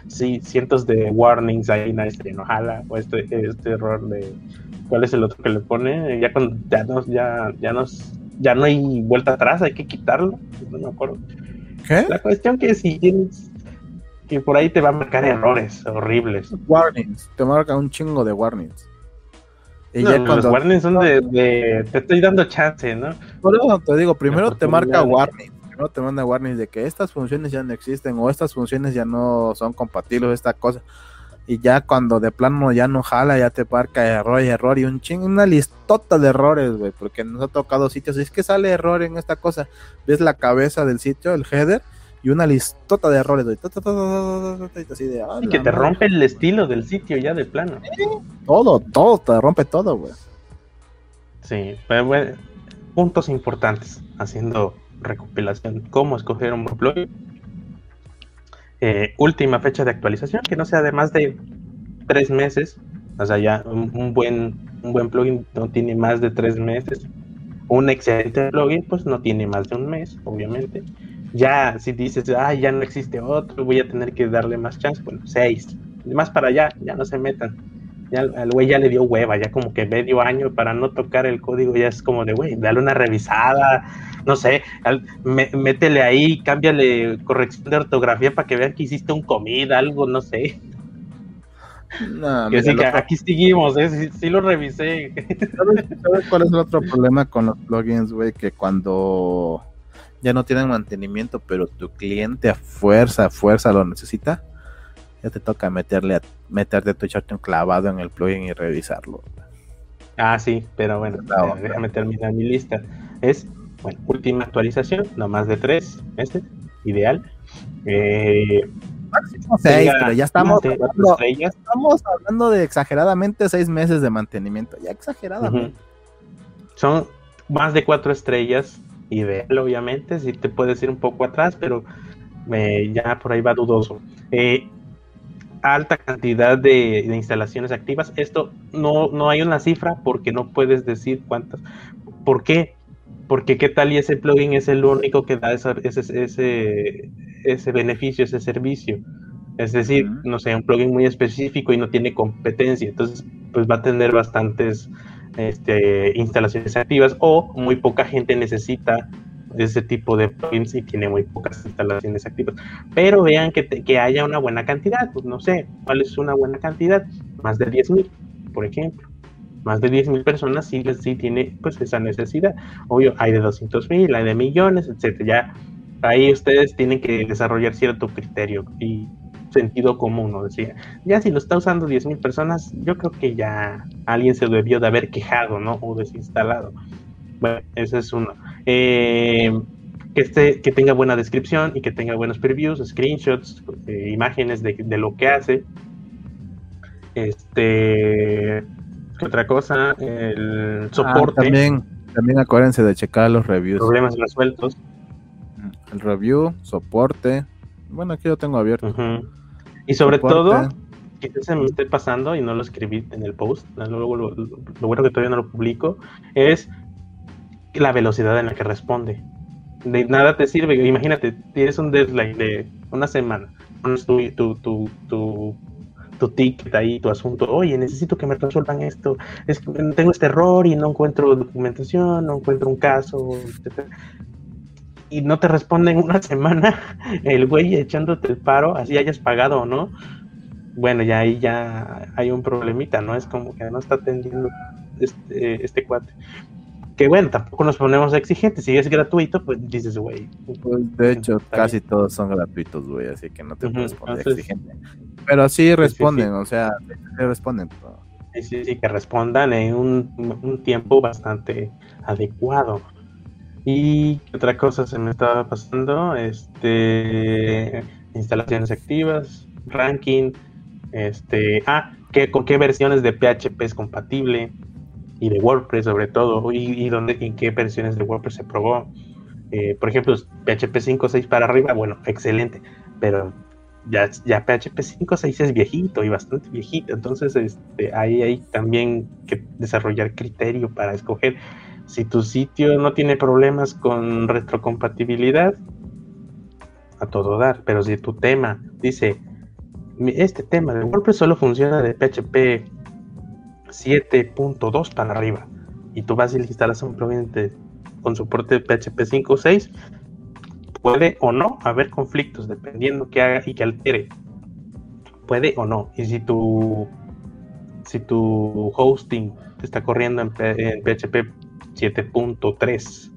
sí, cientos de warnings ahí, nadie se no jala, o este, este error de cuál es el otro que le pone, ya cuando ya no, ya, ya nos, ya no hay vuelta atrás, hay que quitarlo, no me acuerdo. ¿Qué? La cuestión que si tienes que por ahí te va a marcar errores horribles. Warnings, te marca un chingo de warnings. Y ya cuando... Los warnings son de, Te estoy dando chance, ¿no? Por eso te digo, primero te marca warning. Primero te manda warnings de que estas funciones ya no existen o estas funciones ya no son compatibles, esta cosa. Y ya cuando de plano ya no jala, ya te marca error y error y un ching, una listota de errores, güey, porque nos ha tocado sitios. Y es que sale error en esta cosa. Ves la cabeza del sitio, el header, y una listota de errores, Así de, y que te rompe el estilo del sitio ya de plano. Todo, todo, te rompe todo, güey. Sí, pero bueno, puntos importantes haciendo recopilación. ¿Cómo escoger un plugin? Eh, última fecha de actualización, que no sea de más de tres meses. O sea, ya un, buen, un buen plugin no tiene más de tres meses. Un excelente plugin, pues no tiene más de un mes, obviamente ya si dices, ah, ya no existe otro, voy a tener que darle más chance, bueno, seis. Más para allá, ya no se metan. Ya al güey ya le dio hueva, ya como que medio año para no tocar el código, ya es como de, güey, dale una revisada, no sé, métele ahí, cámbiale corrección de ortografía para que vean que hiciste un comida, algo, no sé. No, que que aquí seguimos, ¿eh? sí, lo revisé. ¿Sabes cuál es el otro problema con los plugins, güey? Que cuando ya no tienen mantenimiento, pero tu cliente a fuerza, a fuerza lo necesita, ya te toca meterle a, meterte tu echarte un clavado en el plugin y revisarlo. Ah, sí, pero bueno, déjame terminar mi lista. Es, bueno, última actualización, no más de tres meses, ideal. Eh, seis, pero ya estamos hablando, estamos hablando de exageradamente seis meses de mantenimiento, ya exageradamente. Son más de cuatro estrellas, ideal, obviamente, si te puedes ir un poco atrás, pero ya por ahí va dudoso. Eh, alta cantidad de, de instalaciones activas. Esto no, no hay una cifra porque no puedes decir cuántas. ¿Por qué? Porque qué tal y ese plugin es el único que da esa- ese, ese, ese beneficio, ese servicio. Es decir, no sé, un plugin muy específico y no tiene competencia. Entonces, pues va a tener bastantes este, instalaciones activas o muy poca gente necesita ese tipo de plugins y tiene muy pocas instalaciones activas. Pero vean que, te- que haya una buena cantidad, pues no sé, ¿cuál es una buena cantidad? Más de 10.000, por ejemplo. Más de 10.000 personas sí, sí tiene pues esa necesidad. Obvio, hay de 200.000, hay de millones, etcétera. Ya ahí ustedes tienen que desarrollar cierto criterio y sentido común, ¿no? Decía, ya si lo está usando 10.000 personas, yo creo que ya alguien se debió de haber quejado, ¿no? O desinstalado. Bueno, ese es uno. Eh, que, esté, que tenga buena descripción y que tenga buenos previews, screenshots, eh, imágenes de, de lo que hace. Este, ¿qué otra cosa? El Ah, soporte, también, también acuérdense de checar los reviews. problemas resueltos. El review, soporte. Bueno, aquí lo tengo abierto. Y sobre Soporte. todo, quizás se me esté pasando y no lo escribí en el post, luego lo, lo- lo bueno que todavía no lo publico, es la velocidad en la que responde. De nada te sirve, imagínate, tienes un deadline de una semana, pones tu, tu, tu, tu, tu ticket ahí, tu asunto, oye, necesito que me resuelvan esto, es que tengo este error y no encuentro documentación, no encuentro un caso, etcétera. Y no te responden una semana, el güey echándote el paro, así hayas pagado o no, bueno, ya ahí ya hay un problemita, ¿no? Es como que no está atendiendo este, este cuate. Que bueno, tampoco nos ponemos exigentes. Si es gratuito, pues dices, güey. Pues, de hecho, casi todos son gratuitos, güey, así que no te Ujú, puedes poner entonces- exigente. Pero sí responden, sí. o sea, sí responden. pero- Sí, sí, sí, que respondan en un, un tiempo bastante adecuado. Y ¿qué otra cosa se me estaba pasando, este instalaciones activas, ranking, este, ah, ¿qué, con qué versiones de PHP es compatible y de WordPress sobre todo, y, y dónde, en qué versiones de WordPress se probó. Eh, por ejemplo, PHP 5.6 para arriba, bueno, excelente, pero ya, ya PHP 5.6 es viejito y bastante viejito, entonces este, ahí hay también que desarrollar criterio para escoger. Si tu sitio no tiene problemas con retrocompatibilidad, a todo dar, pero si tu tema dice, "Mi- este tema de WordPress solo funciona de PHP 7.2 para arriba, y tú vas y le instalas un plugin con soporte de PHP 5.6, puede o no haber conflictos dependiendo que haga y que altere. Puede o no. Y si tu si tu hosting está corriendo en, PHP 7.3,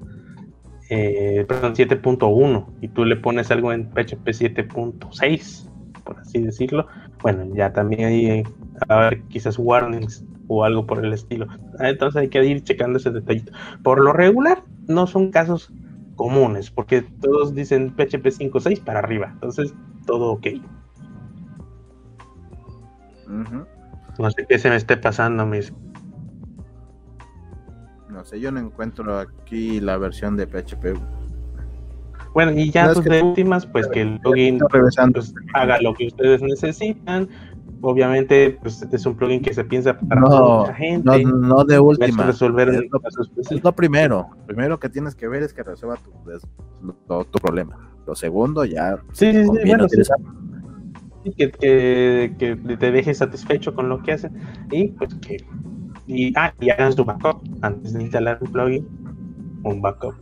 eh, perdón, 7.1 y tú le pones algo en PHP 7.6, por así decirlo, bueno, ya también hay quizás warnings o algo por el estilo. Ah, Entonces hay que ir checando ese detallito. Por lo regular, no son casos comunes, porque todos dicen PHP 5.6 para arriba, entonces todo ok. No sé qué se me esté pasando, mis. No sé, yo no encuentro aquí la versión de PHP. Bueno, y ya No, es pues, que- de últimas, pues que el revisando. pues, haga lo que ustedes necesitan. Obviamente, pues es un plugin que se piensa para No, mucha gente. no, no de última. resolver Es lo- Es lo primero. Primero que tienes que ver es que resuelva tu, lo- problema. Lo segundo, ya Sí, sí, bueno, que, que, que te dejes satisfecho con lo que hacen. Y pues que. Y, ah, y hagan su backup antes de instalar un plugin. Un backup.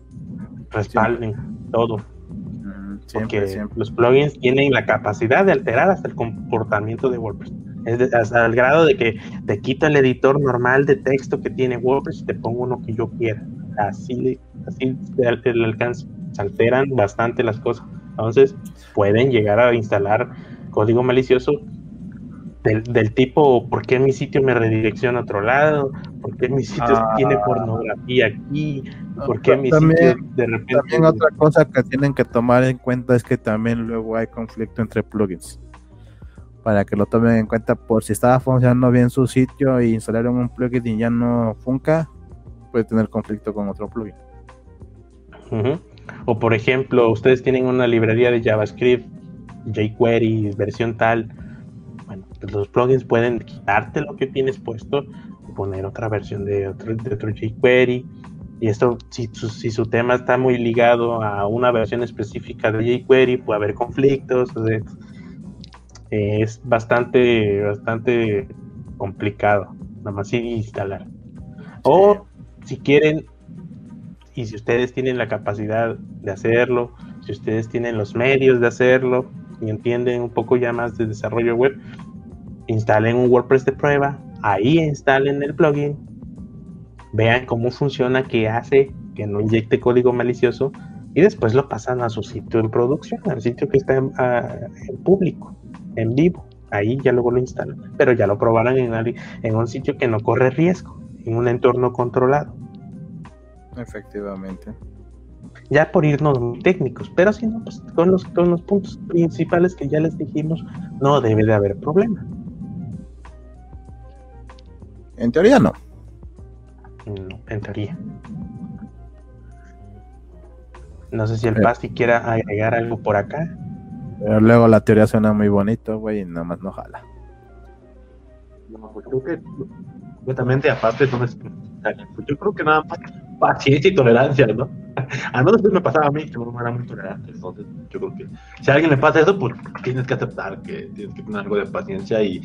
Respalden todo. Porque Siempre, los plugins tienen la capacidad de alterar hasta el comportamiento de WordPress. Es de- hasta el grado de que te quito el editor normal de texto que tiene WordPress y te pongo uno que yo quiera. Así, así el alcance. Se alteran bastante las cosas. Entonces, pueden llegar a instalar código malicioso del, del tipo, ¿por qué mi sitio me redirecciona a otro lado? ¿Por qué mi sitio Ah. tiene pornografía aquí? ¿Por qué mi También- sitio de repente... También otra cosa que tienen que tomar en cuenta es que también luego hay conflicto entre plugins. Para que lo tomen en cuenta por si estaba funcionando bien su sitio y instalaron un plugin y ya no funca, puede tener conflicto con otro plugin. O por ejemplo, ustedes tienen una librería de JavaScript, jQuery, versión tal. Los plugins pueden quitarte lo que tienes puesto y poner otra versión de otro, de otro jQuery. Y esto, si su, si su tema está muy ligado a una versión específica de jQuery, puede haber conflictos. es bastante, bastante complicado, nada más instalar. O si quieren, y si ustedes tienen la capacidad de hacerlo, si ustedes tienen los medios de hacerlo y entienden un poco ya más de desarrollo web, instalen un WordPress de prueba, ahí instalen el plugin, vean cómo funciona, qué hace, que no inyecte código malicioso y después lo pasan a su sitio en producción, al sitio que está en, público, en vivo. Ahí ya luego lo instalan, pero ya lo probarán en, en un sitio que no corre riesgo, en un entorno controlado. Efectivamente. Ya por irnos muy técnicos, pero si no, pues con los, con los puntos principales que ya les dijimos, no debe de haber problema. En teoría no. No, en teoría. No sé si el Pasti quiera agregar algo por acá. Pero luego la teoría suena muy bonito, güey, y nada más no jala. No, pues creo que completamente aparte no es pues yo creo que nada más paciencia y tolerancia, ¿no? Al menos me pasaba a mí, que no era muy tolerante. Entonces, yo creo que si a alguien le pasa eso, pues tienes que aceptar que tienes que tener algo de paciencia y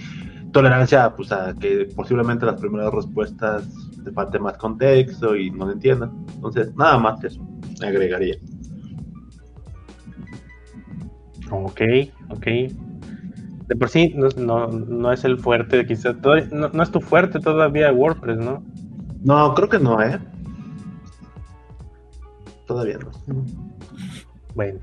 tolerancia, pues a que posiblemente las primeras respuestas te falte más contexto y no lo entiendan. Entonces, nada más que eso, me agregaría. Ok, ok. De por sí no, no, es el fuerte, quizás, no, no es tu fuerte todavía WordPress, ¿no? No, creo que no, ¿eh? Todavía no. Bueno.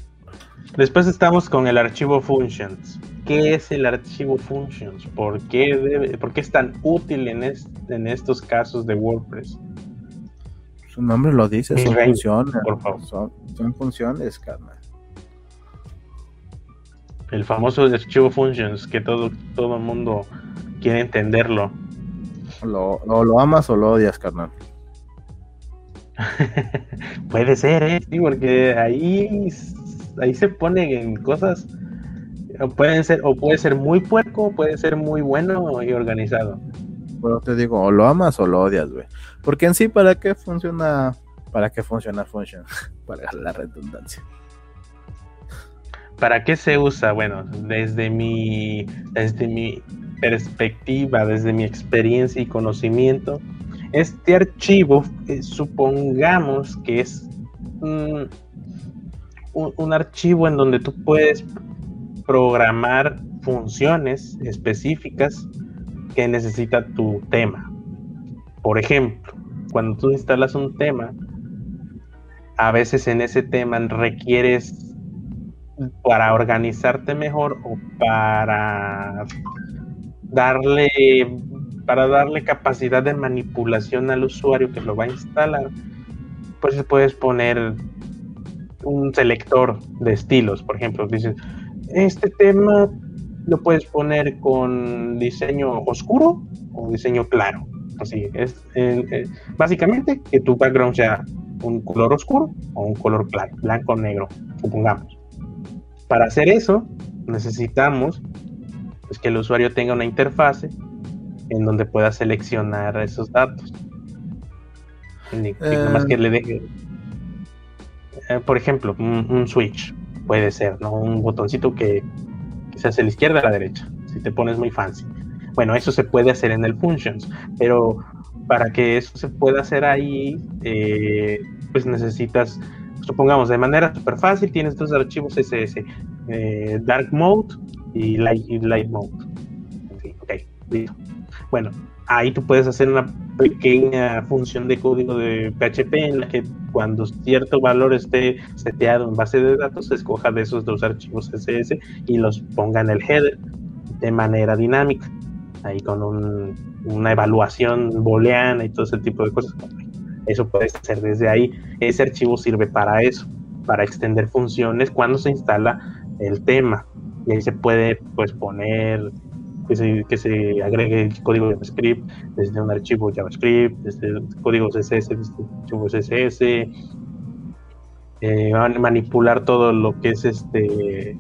Después estamos con el archivo functions. ¿Qué es el archivo functions? ¿Por qué, debe, por qué es tan útil en, en estos casos de WordPress? Su nombre lo dice, son funciones. Por favor. Son, funciones, carnal. El famoso archivo functions, que todo todo el mundo quiere entenderlo. Lo, lo, amas o lo odias, carnal. Puede ser, ¿eh? Sí, porque ahí, ahí se ponen en cosas. Pueden ser, o puede ser muy puerco, puede ser muy bueno y organizado. Bueno, te digo, o lo amas o lo odias, güey. Porque en sí, ¿para qué funciona? ¿Para qué funciona Function? Para la redundancia. ¿Para qué se usa? Bueno, desde mi, desde mi perspectiva, desde mi experiencia y conocimiento, este archivo, eh, supongamos que es un, archivo en donde tú puedes programar funciones específicas que necesita tu tema. Por ejemplo, cuando tú instalas un tema, a veces en ese tema requieres para organizarte mejor o para darle para darle capacidad de manipulación al usuario que lo va a instalar, pues puedes poner un selector de estilos. Por ejemplo, dices, este tema lo puedes poner con diseño oscuro o diseño claro. Así es. básicamente que tu background sea un color oscuro o un color claro, blanco o negro, supongamos. Para hacer eso, necesitamos pues, que el usuario tenga una interfase en donde pueda seleccionar esos datos. más que le deje, eh, por ejemplo, un, switch puede ser, ¿no? Un botoncito que, se hace a la izquierda a la derecha, si te pones muy fancy. Bueno, eso se puede hacer en el functions, pero para que eso se pueda hacer ahí, eh, pues necesitas, supongamos, de manera súper fácil, tienes dos archivos SS, eh, Dark Mode y Light, light Mode. ok, listo. Bueno, ahí tú puedes hacer una pequeña función de código de PHP en la que cuando cierto valor esté seteado en base de datos, escoja de esos dos archivos CSS y los ponga en el header de manera dinámica, ahí con una evaluación booleana y todo ese tipo de cosas. Eso puede ser desde ahí. Ese archivo sirve para eso, para extender funciones cuando se instala el tema. Y ahí se puede pues poner que se, que se agregue el código JavaScript desde un archivo JavaScript, desde código CSS, desde archivo CSS, eh, manipular todo lo que es este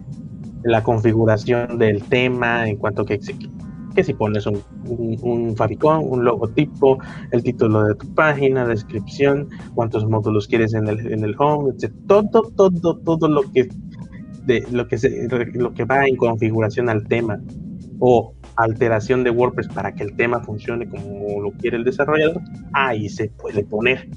la configuración del tema en cuanto que que si pones un, un, un favicon, un logotipo, el título de tu página, descripción, cuántos módulos quieres en el, en el home, etc. Todo, todo, todo lo que de lo que se, lo que va en configuración al tema o alteración de WordPress para que el tema funcione como lo quiere el desarrollador, ahí se puede poner.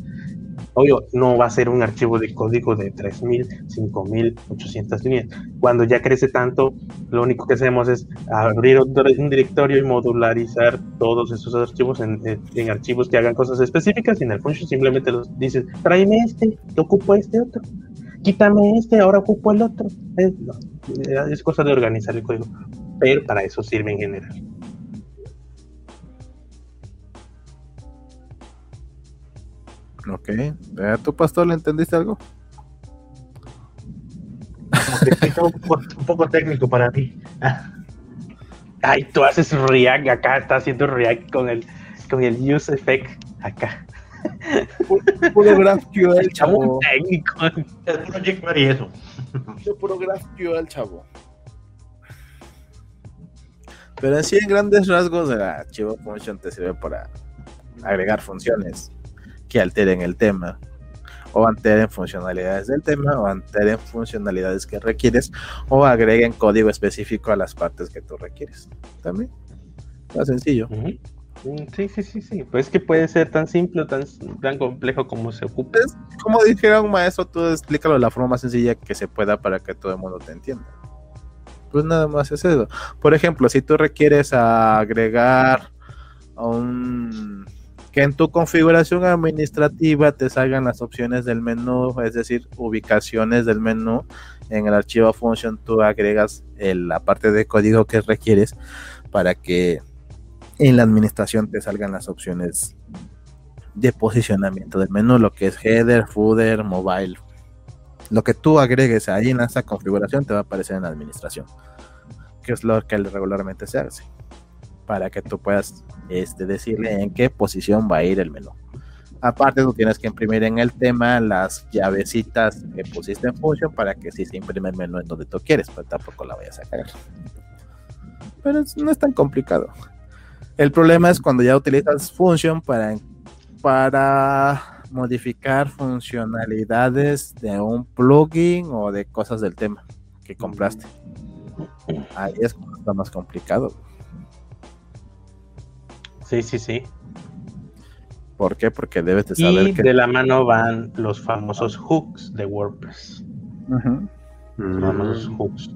Obvio, no va a ser un archivo de código de 3.000, 5.000, 800 líneas. Cuando ya crece tanto, lo único que hacemos es abrir un directorio y modularizar todos esos archivos en, en, archivos que hagan cosas específicas y en el function simplemente los dices, tráeme este, te ocupo este otro, quítame este, ahora ocupo el otro. Es, no, es cosa de organizar el código, pero para eso sirve en general. Ok. ¿Tú, pastor, le entendiste algo? un, poco, un poco técnico para mí. Ay, tú haces React acá, está haciendo React con el, con el use effect acá. Puro GraphQL, chavo. técnico. Es puro jQuery y eso. Puro GraphQL, chavo. Pero en sí, en grandes rasgos, el archivo function te sirve para agregar funciones que alteren el tema o alteren funcionalidades del tema o alteren funcionalidades que requieres o agreguen código específico a las partes que tú requieres. También. Más sencillo. Sí, sí, sí, sí. Pues que puede ser tan simple o tan, tan complejo como se ocupe. Como dijera un maestro, tú explícalo de la forma más sencilla que se pueda para que todo el mundo te entienda. Pues nada más es eso. Por ejemplo, si tú requieres agregar un que en tu configuración administrativa te salgan las opciones del menú, es decir, ubicaciones del menú. En el archivo function tú agregas la parte de código que requieres para que en la administración te salgan las opciones de posicionamiento del menú, lo que es header, footer, mobile. Lo que tú agregues ahí en esa configuración te va a aparecer en la administración, que es lo que regularmente se hace para que tú puedas este, decirle en qué posición va a ir el menú. Aparte, tú tienes que imprimir en el tema las llavecitas que pusiste en función para que si se imprime el menú en donde tú quieres, pues tampoco la vayas a cagar. Pero no es tan complicado. El problema es cuando ya utilizas function para, para modificar funcionalidades de un plugin o de cosas del tema que compraste. Ahí es cuando está más complicado. Sí, sí, sí. ¿Por qué? Porque debes de saber y que... de la mano van los famosos hooks de WordPress. Uh -huh. Los famosos hooks.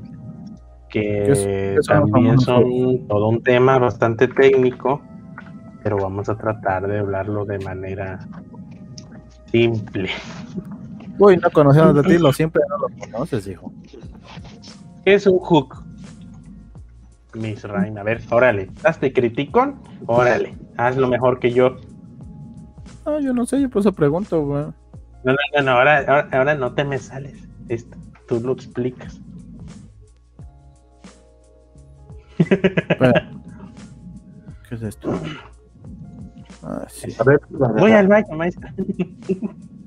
Que ¿Qué es, qué también son todo un tema bastante técnico, pero vamos a tratar de hablarlo de manera simple. Uy, no conocemos de ti, lo siempre no lo conoces, hijo. ¿Qué es un hook? Miss Rain, a ver, órale, ¿hazte criticón? Órale, hazlo mejor que yo. No, yo no sé, yo por eso pregunto, güey. No, no, no, ahora, ahora, ahora, no te me sales. Esto, tú lo explicas. ¿Qué es esto? Ah, sí. A ver, Voy al baño, maestro.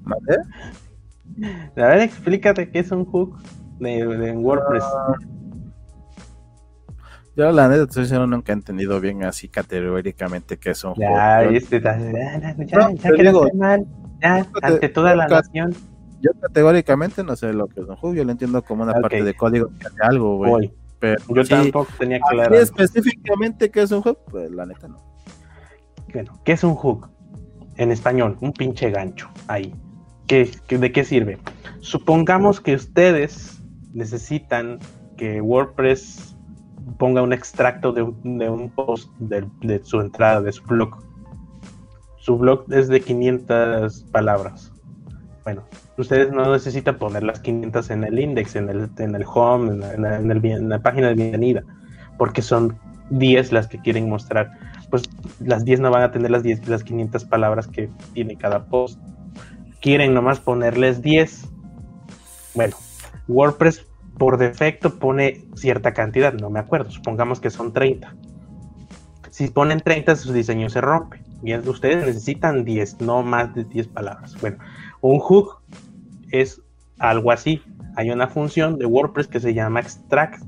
¿Vale? A ver, explícate qué es un hook de, de WordPress. Uh, yo la neta estoy diciendo nunca he entendido bien así categóricamente qué es un ya, hook. Viste, ya, ya, ya, ya digo, mal. Ya, ante toda la nación. Yo categóricamente no sé lo que es un hook, yo lo entiendo como una okay. parte de código que hace algo, güey. Pero yo sí, tampoco tenía claro. específicamente qué es un hook, pues la neta no. Bueno, ¿qué es un hook? En español, un pinche gancho ahí. ¿Qué, de qué sirve? Supongamos que ustedes necesitan que WordPress ponga un extracto de un, de un post de, su entrada, de su blog. Su blog es de 500 palabras. Bueno, ustedes no necesitan poner las 500 en el index, en el, en el home, en la, en la página de bienvenida, porque son 10 las que quieren mostrar. Pues las 10 no van a tener las 10, las 500 palabras que tiene cada post. Quieren nomás ponerles 10. Bueno, WordPress por defecto pone cierta cantidad, no me acuerdo, supongamos que son 30. Si ponen 30, su diseño se rompe. Bien, ustedes necesitan 10, no más de 10 palabras. Bueno, un hook es algo así. Hay una función de WordPress que se llama extract.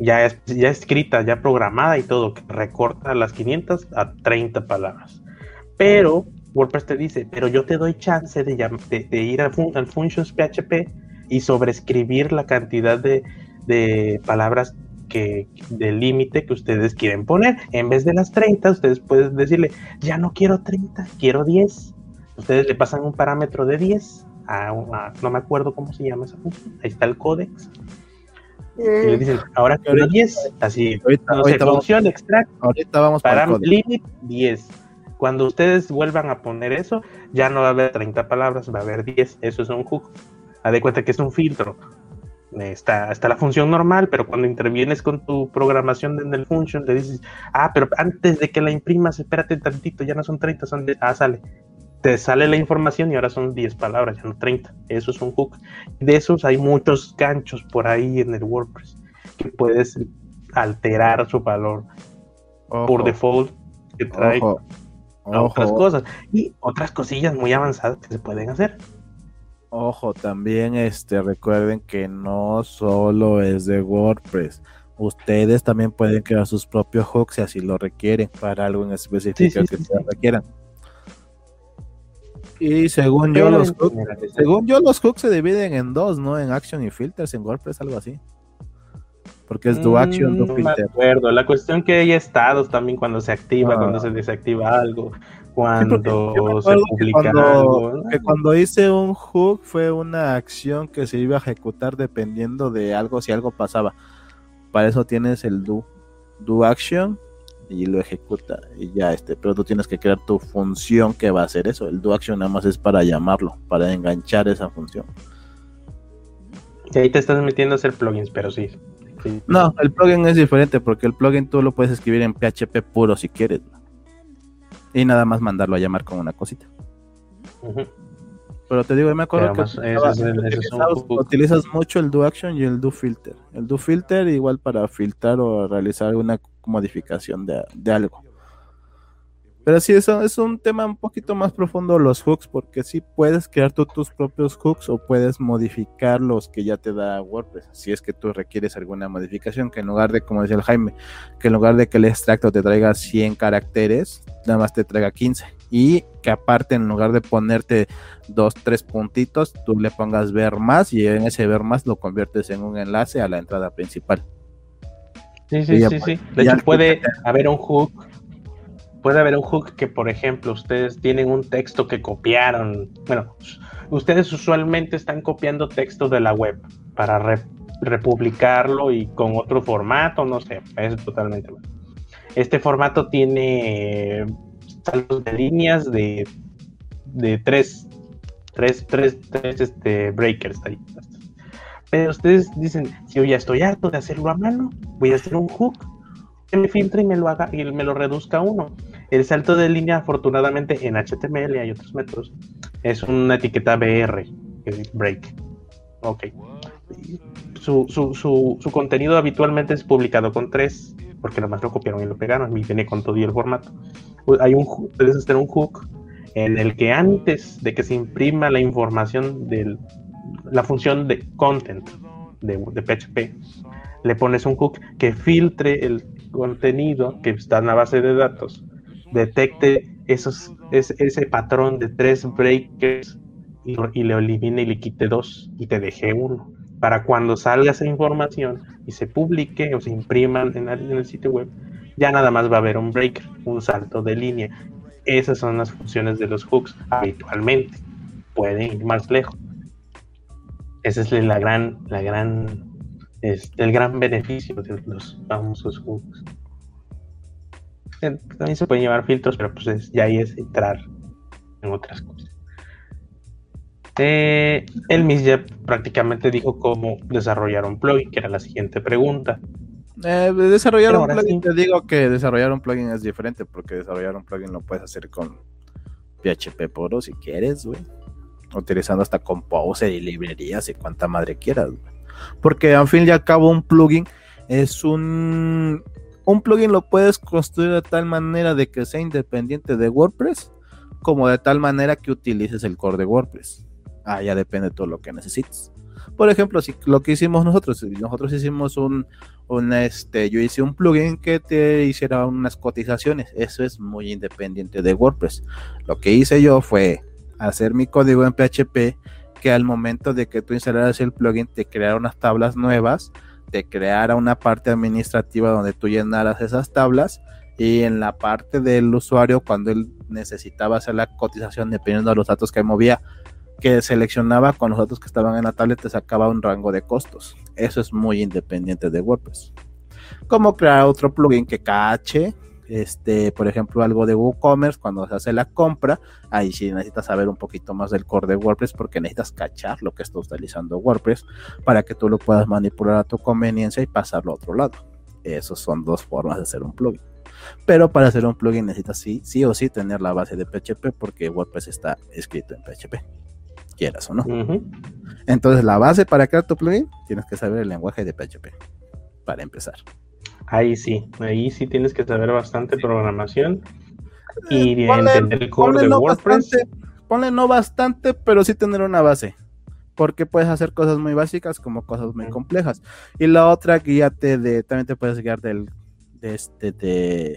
Ya, es, ya escrita, ya programada y todo, que recorta las 500 a 30 palabras. Pero WordPress te dice, pero yo te doy chance de, de, ir al, functions PHP y sobreescribir la cantidad de, de palabras que de límite que ustedes quieren poner. En vez de las 30, ustedes pueden decirle, ya no quiero 30, quiero 10. Ustedes le pasan un parámetro de 10 a, no me acuerdo cómo se llama esa función. Ahí está el códex. Y le dicen, ahora quiero 10, así, ahorita, no ahorita función extract, ahorita vamos para limit 10. Cuando ustedes vuelvan a poner eso, ya no va a haber 30 palabras, va a haber 10. Eso es un hook. Haz de cuenta que es un filtro. Está, está la función normal, pero cuando intervienes con tu programación en el function, te dices, ah, pero antes de que la imprimas, espérate tantito, ya no son 30, son de, ah, sale. Te sale la información y ahora son 10 palabras, ya no 30. Eso es un hook. De esos hay muchos ganchos por ahí en el WordPress que puedes alterar su valor por default que trae otras cosas y otras cosillas muy avanzadas que se pueden hacer. Ojo, también este recuerden que no solo es de WordPress. Ustedes también pueden crear sus propios hooks si así lo requieren para algo en específico que se requieran. Y según yo los hooks, según yo los hooks se dividen en dos, ¿no? En action y filters en WordPress, algo así. Porque es do action, do mm, filter. Me acuerdo. La cuestión que hay estados también cuando se activa, cuando ah. se desactiva algo cuando se publica que cuando hice un hook fue una acción que se iba a ejecutar dependiendo de algo, si algo pasaba. Para eso tienes el do, do action y lo ejecuta y ya este, pero tú tienes que crear tu función que va a hacer eso. El do action nada más es para llamarlo, para enganchar esa función. Y ahí te estás metiendo a hacer plugins, pero sí. No, el plugin es diferente porque el plugin tú lo puedes escribir en PHP puro si quieres y nada más mandarlo a llamar con una cosita. Pero te digo, me acuerdo que, utilizas, mucho el do action y el do filter. El do filter igual para filtrar o realizar alguna modificación de, algo. Pero sí, eso es un tema un poquito más profundo los hooks, porque sí puedes crear tú tus propios hooks o puedes modificar los que ya te da WordPress, si es que tú requieres alguna modificación, que en lugar de, como decía el Jaime, que en lugar de que el extracto te traiga 100 caracteres, nada más te traiga 15. Y que aparte, en lugar de ponerte dos, tres puntitos, tú le pongas ver más y en ese ver más lo conviertes en un enlace a la entrada principal. Sí, sí, sí, sí. De hecho, puede haber un hook puede haber un hook que, por ejemplo, ustedes tienen un texto que copiaron. Bueno, ustedes usualmente están copiando texto de la web para republicarlo y con otro formato, no sé, es totalmente bueno. Este formato tiene saltos de líneas de, de tres, tres, tres, tres este, breakers ahí. Pero ustedes dicen, si yo ya estoy harto de hacerlo a mano, voy a hacer un hook que me filtre y me lo haga y me lo reduzca a uno. El salto de línea, afortunadamente, en HTML hay otros métodos. Es una etiqueta BR, break. Ok. Su, su, su, su, contenido habitualmente es publicado con tres, porque nomás lo copiaron y lo pegaron y viene con todo y el formato. Hay un, puedes hacer un hook en el que antes de que se imprima la información de la función de content de, de PHP, le pones un hook que filtre el contenido que está en la base de datos detecte esos, ese, patrón de tres breakers y, le elimine y le quite dos y te deje uno. Para cuando salga esa información y se publique o se imprima en el, sitio web, ya nada más va a haber un breaker, un salto de línea. Esas son las funciones de los hooks habitualmente. Pueden ir más lejos. Esa es la gran, la gran, es el gran beneficio de los famosos hooks también se pueden llevar filtros, pero pues ya ahí es entrar en otras cosas. Eh, el MIS ya prácticamente dijo cómo desarrollar un plugin, que era la siguiente pregunta. Eh, desarrollar un plugin, te digo que desarrollar un plugin es diferente, porque desarrollar un plugin lo puedes hacer con PHP puro si quieres, güey. Utilizando hasta Composer y librerías y cuanta madre quieras, Porque al fin y al cabo un plugin es un un plugin lo puedes construir de tal manera de que sea independiente de WordPress, como de tal manera que utilices el core de WordPress. Ah, ya depende de todo lo que necesites. Por ejemplo, si lo que hicimos nosotros, nosotros hicimos un, un este, yo hice un plugin que te hiciera unas cotizaciones. Eso es muy independiente de WordPress. Lo que hice yo fue hacer mi código en PHP que al momento de que tú instalaras el plugin te creara unas tablas nuevas, te creara una parte administrativa donde tú llenaras esas tablas y en la parte del usuario cuando él necesitaba hacer la cotización dependiendo de los datos que movía, que seleccionaba con los datos que estaban en la tablet te sacaba un rango de costos. Eso es muy independiente de WordPress. Como crear otro plugin que cache este, por ejemplo, algo de WooCommerce, cuando se hace la compra, ahí sí necesitas saber un poquito más del core de WordPress porque necesitas cachar lo que está utilizando WordPress para que tú lo puedas manipular a tu conveniencia y pasarlo a otro lado. Esas son dos formas de hacer un plugin. Pero para hacer un plugin necesitas sí, sí o sí tener la base de PHP porque WordPress está escrito en PHP, quieras o no. Entonces, la base para crear tu plugin, tienes que saber el lenguaje de PHP para empezar. Ahí sí, ahí sí tienes que saber bastante programación y entender el core de WordPress. ponle no bastante, pero sí tener una base. Porque puedes hacer cosas muy básicas como cosas muy complejas. Y la otra, guíate de, también te puedes guiar del, de este, de,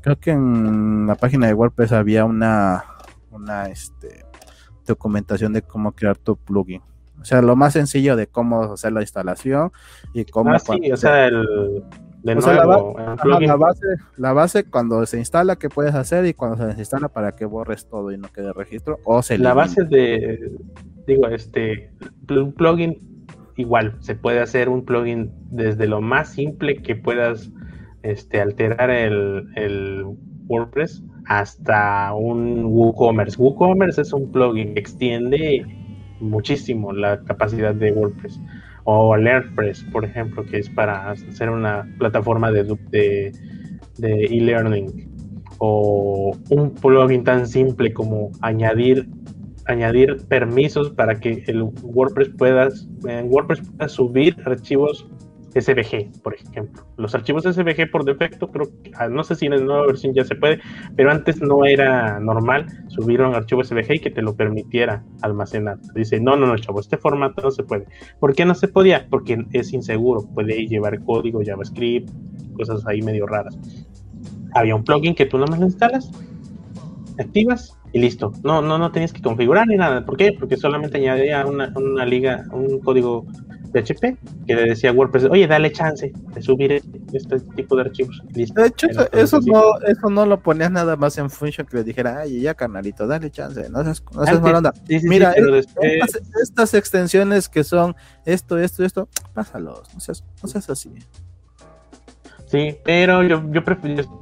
creo que en la página de WordPress había una, una, este, documentación de cómo crear tu plugin. O sea, lo más sencillo de cómo hacer la instalación y cómo... Ah, sí, o sea, el, la, base, la base cuando se instala, ¿qué puedes hacer? Y cuando se desinstala para que borres todo y no quede registro. O se La base de, digo, este, un plugin igual, se puede hacer un plugin desde lo más simple que puedas este, alterar el, el WordPress hasta un WooCommerce. WooCommerce es un plugin que extiende muchísimo la capacidad de WordPress o LearnPress, por ejemplo, que es para hacer una plataforma de, e-learning, o un plugin tan simple como añadir añadir permisos para que el WordPress pueda en WordPress pueda subir archivos SVG, por ejemplo. Los archivos SVG por defecto, creo que, ah, no sé si en la nueva versión ya se puede, pero antes no era normal subir un archivo SVG y que te lo permitiera almacenar. Dice, no, no, no, chavo, este formato no se puede. ¿Por qué no se podía? Porque es inseguro, puede llevar código JavaScript, cosas ahí medio raras. Había un plugin que tú nomás lo instalas, activas y listo. No, no, no tenías que configurar ni nada. ¿Por qué? Porque solamente añadía una, una liga, un código PHP que le decía a WordPress, oye, dale chance de subir este tipo de archivos. De hecho, eso, no, eso no lo ponías nada más en Function que le dijera, ay, ya carnalito, dale chance, no seas, no seas onda. Mira, estas, extensiones que son esto, esto, esto, pásalos, no seas, no seas así. Sí, pero yo, yo,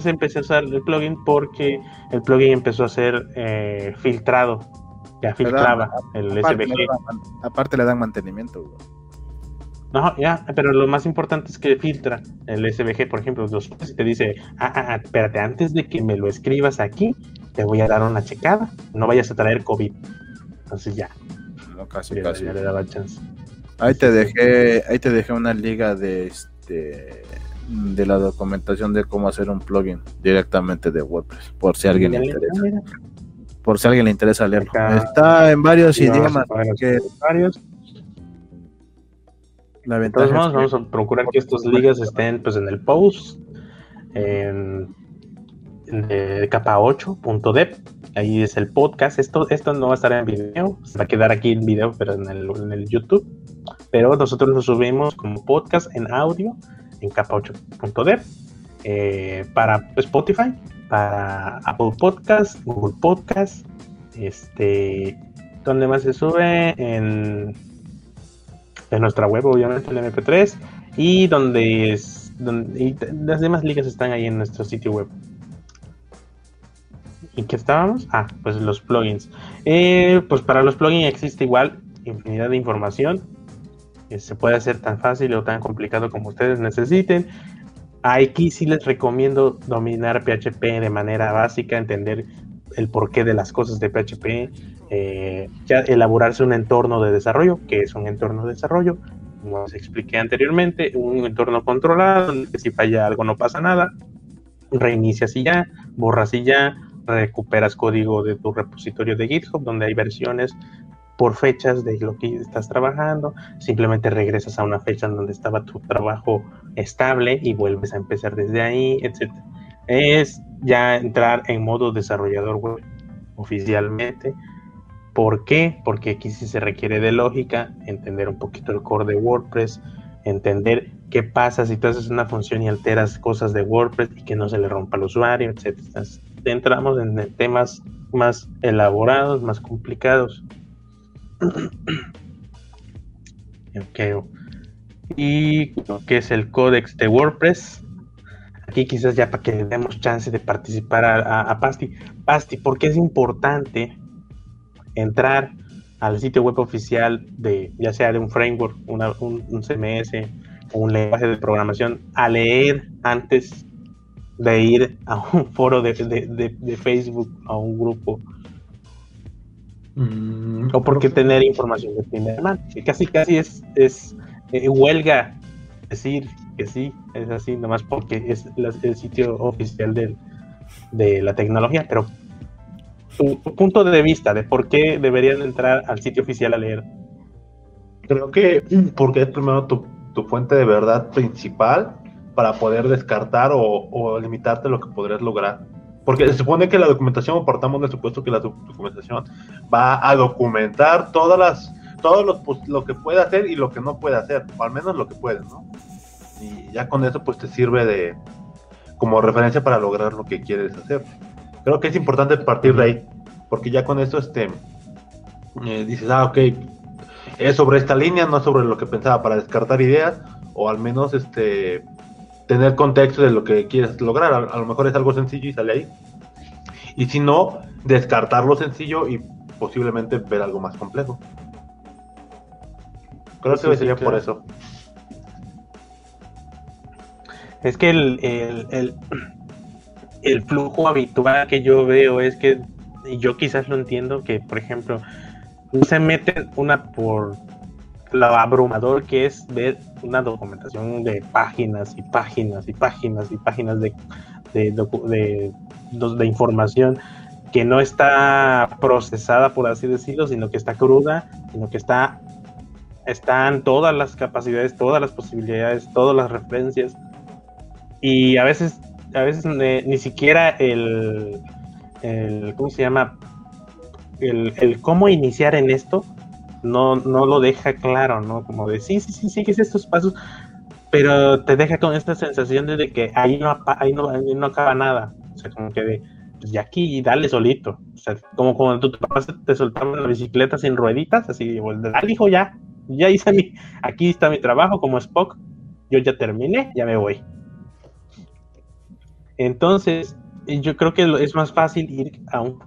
empecé a usar el plugin porque el plugin empezó a ser eh, filtrado. Ya filtraba el aparte SVG. aparte le dan mantenimiento. No, ya, pero lo más importante es que filtra el SVG, por ejemplo, los, te dice, ah, ah, ah, espérate, antes de que me lo escribas aquí, te voy a dar una checada, no vayas a traer COVID. Entonces ya. No, casi, casi. le daba chance. Ahí te dejé, ahí te dejé una liga de este de la documentación de cómo hacer un plugin directamente de WordPress, por si alguien le interesa. Por si alguien le interesa leerlo. Está en varios idiomas. varios entonces vamos a procurar que estos ligas estén pues en el post en, de capa 8.dep. Ahí es el podcast. Esto, esto no va a estar en video, se va a quedar aquí en video, pero en el, en el YouTube. Pero nosotros lo subimos como podcast en audio en capa 8.dep eh, para Spotify, para Apple Podcast, Google Podcast, este, donde más se sube en de nuestra web, obviamente, el MP3, y donde, es, donde las demás ligas están ahí en nuestro sitio web. ¿Y qué estábamos? Ah, pues los plugins. Eh, pues para los plugins existe igual infinidad de información. Que se puede hacer tan fácil o tan complicado como ustedes necesiten. Aquí sí les recomiendo dominar PHP de manera básica, entender el porqué de las cosas de PHP, eh, ya elaborarse un entorno de desarrollo, que es un entorno de desarrollo, como os expliqué anteriormente, un entorno controlado, donde si falla algo no pasa nada, reinicias y ya, borras y ya, recuperas código de tu repositorio de GitHub, donde hay versiones por fechas de lo que estás trabajando, simplemente regresas a una fecha en donde estaba tu trabajo estable y vuelves a empezar desde ahí, etc. Es ya entrar en modo desarrollador web oficialmente. ¿Por qué? Porque aquí sí se requiere de lógica, entender un poquito el core de WordPress, entender qué pasa si tú haces una función y alteras cosas de WordPress y que no se le rompa al usuario, etc. Entramos en temas más elaborados, más complicados. ok. Y qué es el códex de WordPress. Aquí quizás ya para que demos chance de participar a, Pasti. Pasti, ¿por qué es importante entrar al sitio web oficial de, ya sea de un framework, un, CMS o un lenguaje de programación, a leer antes de ir a un foro de, de Facebook, a un grupo Mm, o porque tener información de primera mano. Que casi, casi es, es eh, huelga decir que sí, es así, nomás porque es el sitio oficial de la tecnología. Pero tu, punto de vista de por qué deberían entrar al sitio oficial a leer. Creo que porque es primero tu, fuente de verdad principal para poder descartar o, o limitarte lo que podrías lograr. Porque se supone que la documentación, partamos del supuesto que la documentación va a documentar todas las, todo lo, pues, lo que puede hacer y lo que no puede hacer, o al menos lo que puede, ¿no? Y ya con eso pues te sirve de como referencia para lograr lo que quieres hacer. Creo que es importante partir de ahí, porque ya con eso este, eh, dices, ah, ok, es sobre esta línea, no sobre lo que pensaba para descartar ideas, o al menos este tener contexto de lo que quieres lograr. A, lo mejor es algo sencillo y sale ahí. Y si no, descartar lo sencillo y posiblemente ver algo más complejo. Creo que sería por eso. Es que el, el, flujo habitual que yo veo es que, yo quizás lo entiendo, que por ejemplo, se meten una por lo abrumador que es ver una documentación de páginas y páginas y páginas y páginas de, de, de, información que no está procesada, por así decirlo, sino que está cruda, sino que está están todas las capacidades, todas las posibilidades, todas las referencias. Y a veces, a veces ni siquiera el, el, ¿cómo se llama? El, el cómo iniciar en esto no, no lo deja claro, ¿no? Como de sí, sí, sí, sigues estos pasos, pero te deja con esta sensación de que ahí no, ahí no, no acaba nada. O sea, como que de, pues ya aquí dale solito. O sea, como cuando tú te, te soltaban la bicicleta sin rueditas, así, dale hijo ya, ya hice mi, aquí está mi trabajo como Spock, yo ya terminé, ya me voy. Entonces, yo creo que es más fácil ir a un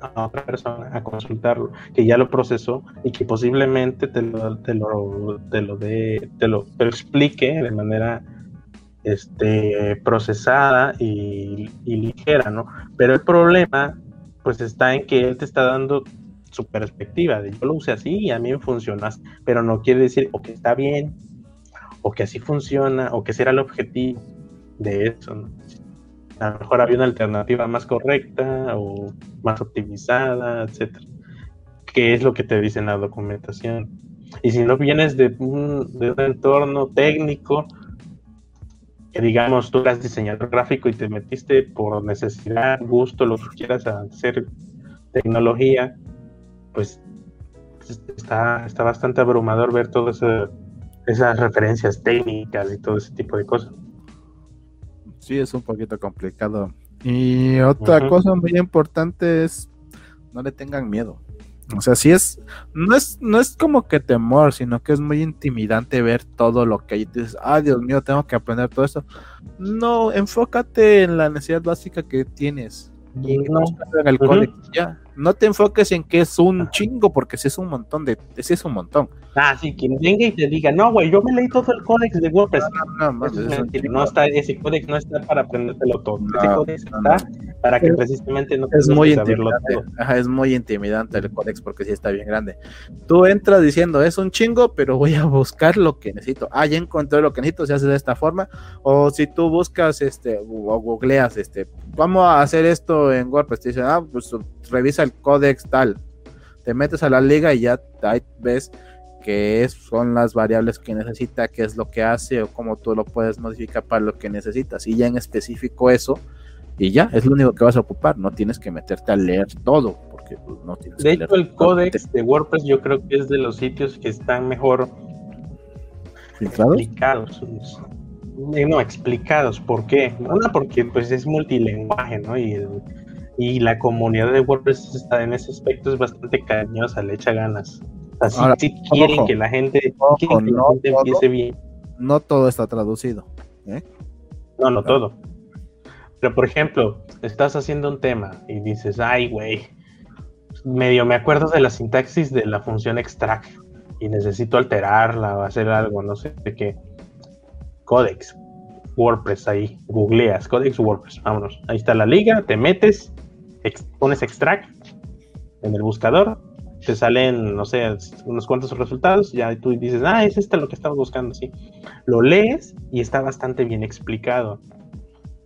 a otra persona a consultarlo, que ya lo procesó y que posiblemente te lo, te lo, te lo, te lo, explique de manera este, procesada y, ligera, ¿no? Pero el problema, pues está en que él te está dando su perspectiva de yo lo usé así y a mí me funciona, pero no quiere decir o que está bien, o que así funciona, o que será el objetivo de eso, ¿no? A lo mejor había una alternativa más correcta o más optimizada, etcétera. ¿Qué es lo que te dice la documentación? Y si no vienes de un, entorno técnico, que digamos tú eres diseñador gráfico y te metiste por necesidad, gusto, lo que quieras hacer tecnología, pues está, está bastante abrumador ver todas esas referencias técnicas y todo ese tipo de cosas sí es un poquito complicado. Y otra cosa muy importante es no le tengan miedo. O sea, sí es, no es, no es como que temor, sino que es muy intimidante ver todo lo que hay. Dices, ah, Dios mío, tengo que aprender todo eso. No, enfócate en la necesidad básica que tienes. Y no, en el ya no te enfoques en que es un chingo, porque si es un montón de, si es un montón. Ah, sí, quien venga y te diga, no, güey, yo me leí todo el códex de WordPress. No, no, no, no está, ese códex no está para aprendértelo todo. ese códex está para que precisamente no es muy intimidante. Ajá, es muy intimidante el códex porque sí está bien grande. Tú entras diciendo, es un chingo, pero voy a buscar lo que necesito. Ah, ya encontré lo que necesito, se hace de esta forma. O si tú buscas, este, o googleas, este, vamos a hacer esto en WordPress, te dicen, ah, pues revisa el códex tal te metes a la liga y ya ahí ves qué es, son las variables que necesita, qué es lo que hace o cómo tú lo puedes modificar para lo que necesitas. Y ya en específico eso, y ya, es lo único que vas a ocupar, no tienes que meterte a leer todo, porque pues, no tienes De que hecho, leer el códex de WordPress yo creo que es de los sitios que están mejor filtrados. explicados. Eh, No, explicados. ¿Por qué? Una, porque pues es multilenguaje, ¿no? Y, el- y la comunidad de WordPress está en ese aspecto es bastante cariñosa, le echa ganas. O sea, sí- Ahora, sí quieren ojo, que la gente, ojo, que la no gente todo. empiece bien. No todo está traducido. ¿eh? No, no todo. Pero por ejemplo, estás haciendo un tema y dices, ay, güey, medio me acuerdo de la sintaxis de la función extract y necesito alterarla o hacer algo, no sé de qué. Codex, WordPress ahí, googleas, Codex WordPress, vámonos. Ahí está la liga, te metes, pones extract en el buscador, te salen, no sé, unos cuantos resultados, ya tú dices, ah, es este lo que estamos buscando, sí. Lo lees y está bastante bien explicado.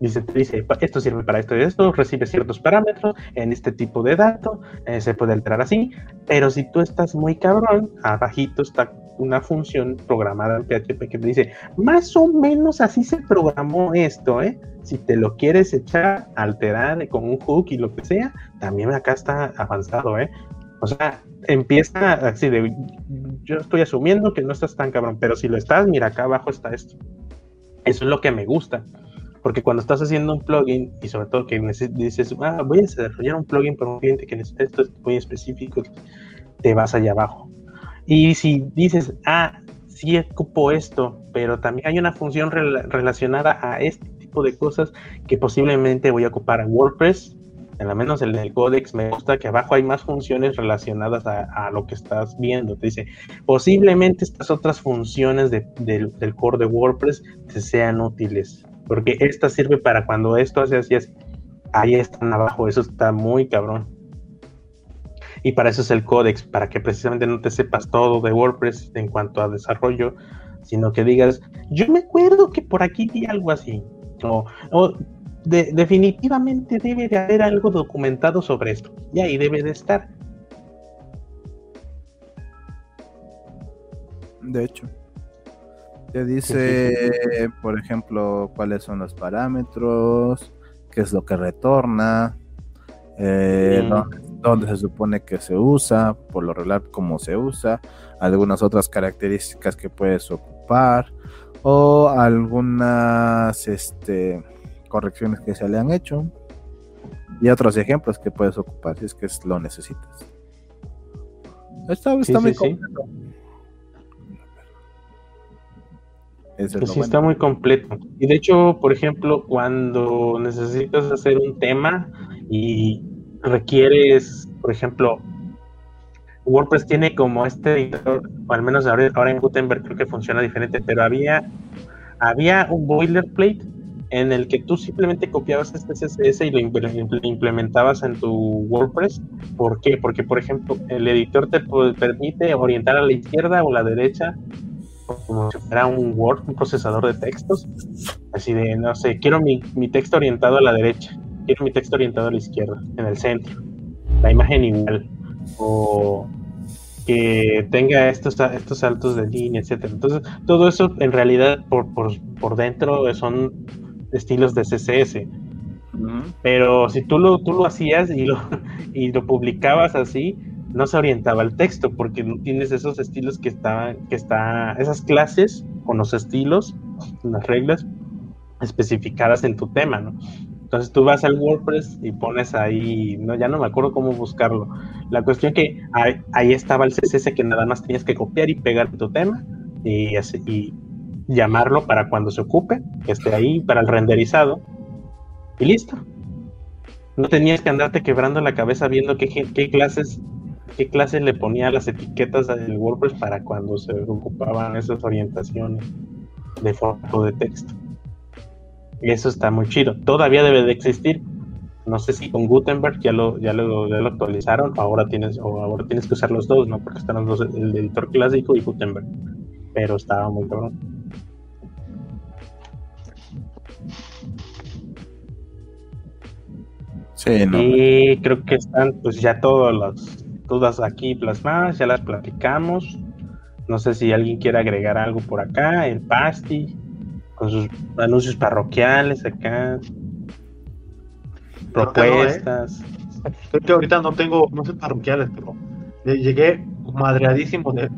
Dice, dice, "Pa- esto sirve para esto y esto, recibe ciertos parámetros en este tipo de dato, eh, se puede alterar así, pero si tú estás muy cabrón, abajito está una función programada en PHP que te dice, más o menos así se programó esto, ¿eh? Si te lo quieres echar, alterar con un hook y lo que sea, también acá está avanzado, ¿eh? O sea, empieza así de, yo estoy asumiendo que no estás tan cabrón, pero si lo estás, mira, acá abajo está esto. Eso es lo que me gusta. Porque cuando estás haciendo un plugin y sobre todo que dices, ah, voy a desarrollar un plugin para un cliente que necesita esto muy específico, te vas allá abajo. Y si dices, ah, sí ocupo esto, pero también hay una función rela- relacionada a este tipo de cosas que posiblemente voy a ocupar en WordPress, lo menos en el Codex me gusta que abajo hay más funciones relacionadas a, lo que estás viendo. Te dice, posiblemente estas otras funciones de- del, del core de WordPress te sean útiles, porque esta sirve para cuando esto hace así, así. ahí están abajo, eso está muy cabrón. Y para eso es el Codex, para que precisamente no te sepas todo de WordPress en cuanto a desarrollo, sino que digas, yo me acuerdo que por aquí vi algo así, o, o de- definitivamente debe de haber algo documentado sobre esto, y ahí debe de estar. De hecho. Te dice, por ejemplo, cuáles son los parámetros, qué es lo que retorna, eh, Mm. dónde, dónde se supone que se usa, por lo regular cómo se usa, algunas otras características que puedes ocupar o algunas este, correcciones que se le han hecho y otros ejemplos que puedes ocupar si es que lo necesitas. Está, está Sí, muy sí, completo. Es sí bueno. está muy completo. Y de hecho, por ejemplo, cuando necesitas hacer un tema y requieres, por ejemplo, WordPress tiene como este editor, al menos ahora, ahora en Gutenberg creo que funciona diferente, pero había, había un boilerplate en el que tú simplemente copiabas este CSS y lo imple- imple- implementabas en tu WordPress. ¿Por qué? Porque, por ejemplo, el editor te permite orientar a la izquierda o la derecha como si fuera un Word, un procesador de textos. Así de, no sé, quiero mi, mi texto orientado a la derecha, quiero mi texto orientado a la izquierda, en el centro. La imagen igual. O que tenga estos, estos saltos de línea, etcétera. Entonces, todo eso en realidad por, por, por dentro son estilos de CSS. Pero si tú lo, tú lo hacías y lo, y lo publicabas así, no se orientaba al texto, porque no tienes esos estilos que estaban, que está, esas clases con los estilos, las reglas especificadas en tu tema, ¿no? Entonces tú vas al WordPress y pones ahí, no, ya no me acuerdo cómo buscarlo. La cuestión que ahí, estaba el CSS que nada más tenías que copiar y pegar tu tema y, llamarlo para cuando se ocupe, que esté ahí para el renderizado y listo. No tenías que andarte quebrando la cabeza viendo qué, clases qué clases le ponía las etiquetas del WordPress para cuando se ocupaban esas orientaciones de formato de texto. Y eso está muy chido. Todavía debe de existir. No sé si con Gutenberg ya lo, ya lo, ya lo actualizaron, ahora tienes, o ahora tienes que usar los dos, ¿no? Porque están los dos, el editor clásico y Gutenberg. Pero estaba muy cabrón. Sí, no. Y creo que están pues ya todos los dudas aquí plasmadas, ya las platicamos. No sé si alguien quiere agregar algo por acá, el Pasti, con sus anuncios parroquiales acá, propuestas. Creo que ahorita no tengo, no sé parroquiales, pero llegué madreadísimo de,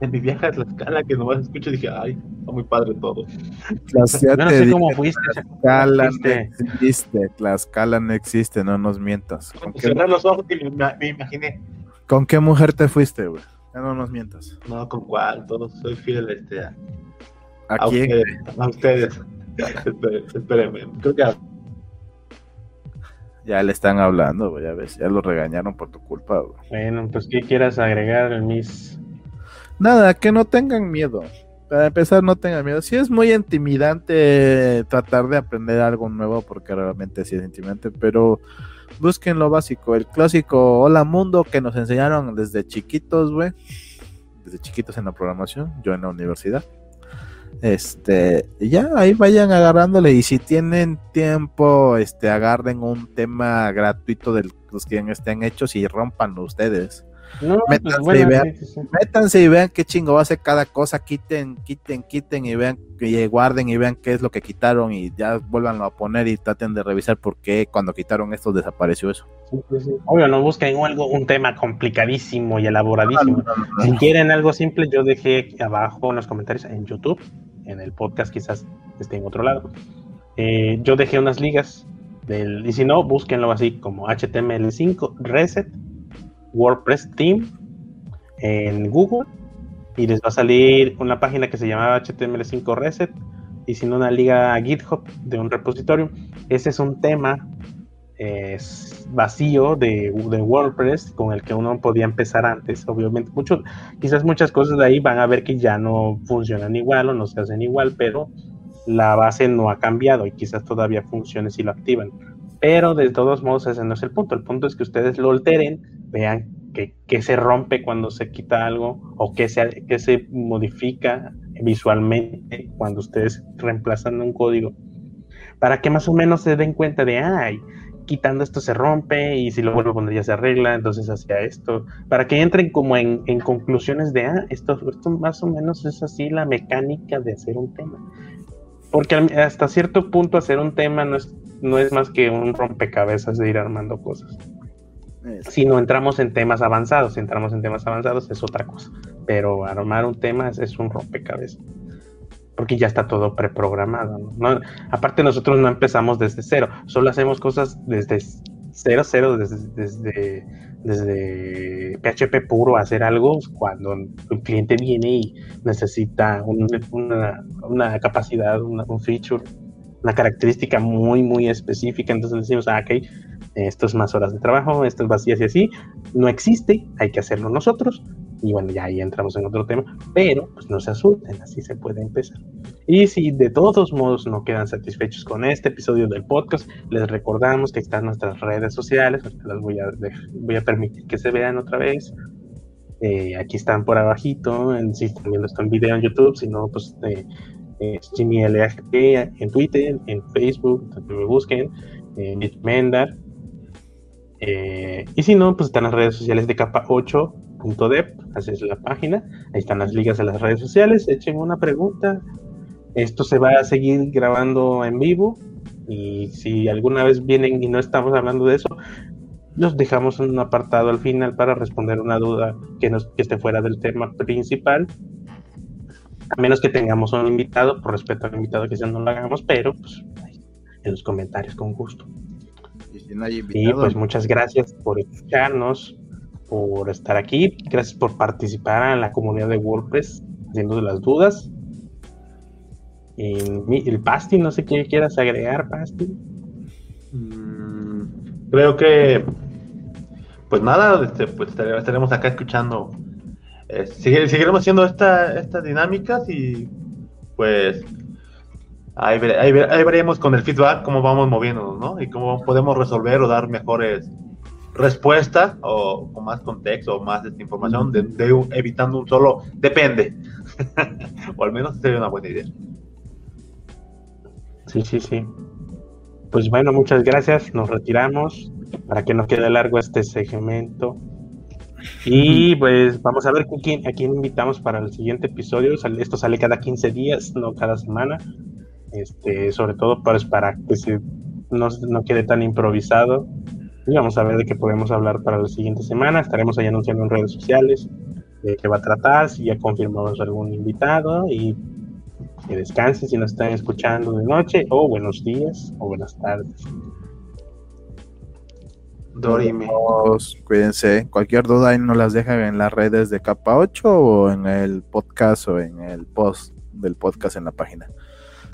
de mi viaje a Tlaxcala, que nomás escucho y dije, ay, está muy padre todo. Yo no sé cómo fuiste. Tlaxcala no existe, Tlaxcala no existe, no nos mientas. ¿Con qué, Cerré los ojos y me, me imaginé, con qué mujer te fuiste, güey? Ya no nos mientas. no, con cuál, todos soy fiel este, a, ¿A a quién? ustedes. A ustedes. Espérenme, creo que a- Ya le están hablando, güey, ya ves, ya lo regañaron por tu culpa, güey. Bueno, pues ¿qué quieras agregar, mis? Nada, que no tengan miedo. Para empezar, no tengan miedo. Sí es muy intimidante tratar de aprender algo nuevo, porque realmente sí es intimidante, pero busquen lo básico, el clásico Hola Mundo que nos enseñaron desde chiquitos, güey. Desde chiquitos en la programación, yo en la universidad. Este, ya ahí vayan agarrándole y si tienen tiempo, este, agarren un tema gratuito de los que ya estén hechos y rompanlo ustedes. No, Métanse pues, bueno, y vean. sí, sí, sí. Métanse y vean qué chingo va a hacer cada cosa, quiten, quiten, quiten y vean, y guarden y vean qué es lo que quitaron y ya vuelvan a poner y traten de revisar por qué cuando quitaron esto desapareció eso. Sí. Obvio, no busquen algo, un tema complicadísimo y elaboradísimo. Si quieren algo simple, yo dejé abajo en los comentarios en YouTube, en el podcast quizás esté en otro lado. Eh, yo dejé unas ligas del, y si no, búsquenlo así como HTML5 Reset WordPress Team en Google y les va a salir una página que se llamaba HTML5 Reset y si no una liga a GitHub de un repositorio. Ese es un tema es vacío de, de WordPress con el que uno podía empezar antes. Obviamente, mucho, quizás muchas cosas de ahí van a ver que ya no funcionan igual o no se hacen igual, pero la base no ha cambiado y quizás todavía funcione si lo activan. Pero de todos modos ese no es el punto. El punto es que ustedes lo alteren, vean que, que se rompe cuando se quita algo o que se, que se modifica visualmente cuando ustedes reemplazan un código. Para que más o menos se den cuenta de, ay, quitando esto se rompe y si lo vuelvo a poner ya se arregla, entonces hacia esto, para que entren como en, en conclusiones de, ah, esto, esto más o menos es así la mecánica de hacer un tema. Porque hasta cierto punto hacer un tema no es, no es más que un rompecabezas de ir armando cosas. Si no entramos en temas avanzados, si entramos en temas avanzados es otra cosa. Pero armar un tema es, es un rompecabezas. Porque ya está todo preprogramado. ¿no? No- aparte nosotros no empezamos desde cero, solo hacemos cosas desde cero, cero, desde, desde, desde PHP puro hacer algo cuando un cliente viene y necesita un- una, una capacidad, una- un feature, una característica muy, muy específica. Entonces decimos, ah, ok, esto es más horas de trabajo, esto es vacías y así. No existe, hay que hacerlo nosotros. Y bueno, ya ahí entramos en otro tema, pero pues no se asusten, así se puede empezar. Y si de todos modos no quedan satisfechos con este episodio del podcast, les recordamos que están nuestras redes sociales, las voy a, voy a permitir que se vean otra vez. Eh, aquí están por abajito, en, si están viendo esto en video en YouTube, si no, pues eh, eh, Jimmy LAGP en Twitter, en Facebook, donde me busquen, eh, Mendar. Eh, y si no, pues están las redes sociales de capa 8.dev, así es la página. Ahí están las ligas de las redes sociales. Echen una pregunta. Esto se va a seguir grabando en vivo. Y si alguna vez vienen y no estamos hablando de eso, los dejamos en un apartado al final para responder una duda que, nos, que esté fuera del tema principal. A menos que tengamos un invitado, por respeto al invitado que ya no lo hagamos, pero pues en los comentarios con gusto. Invitado, pues muchas gracias por escucharnos, por estar aquí, gracias por participar en la comunidad de WordPress, haciendo las dudas. Y el Pasti, no sé qué quieras agregar, Pasti. Mm, creo que pues nada este, pues estaremos acá escuchando eh, seguiremos haciendo esta estas dinámicas y pues ahí, vere- ahí, ve- ahí veremos con el feedback cómo vamos moviéndonos no y cómo podemos resolver o dar mejores respuestas o con más contexto o más esta información de, de evitando un solo depende o al menos sería una buena idea Sí, sí, sí. Pues bueno, muchas gracias, nos retiramos para que no quede largo este segmento. Y pues vamos a ver a quién, a quién invitamos para el siguiente episodio. Esto sale cada 15 días, no cada semana. Este, sobre todo pues, para que no, no quede tan improvisado. Y vamos a ver de qué podemos hablar para la siguiente semana. Estaremos ahí anunciando en redes sociales de qué va a tratar, si ya confirmamos algún invitado y que descansen si nos están escuchando de noche o buenos días o buenas tardes. Dorime. Cuídense. Cualquier duda ahí nos las dejan en las redes de capa 8 o en el podcast o en el post del podcast en la página.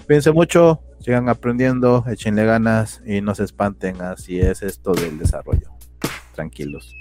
Cuídense mucho, sigan aprendiendo, échenle ganas y no se espanten. Así es esto del desarrollo. Tranquilos.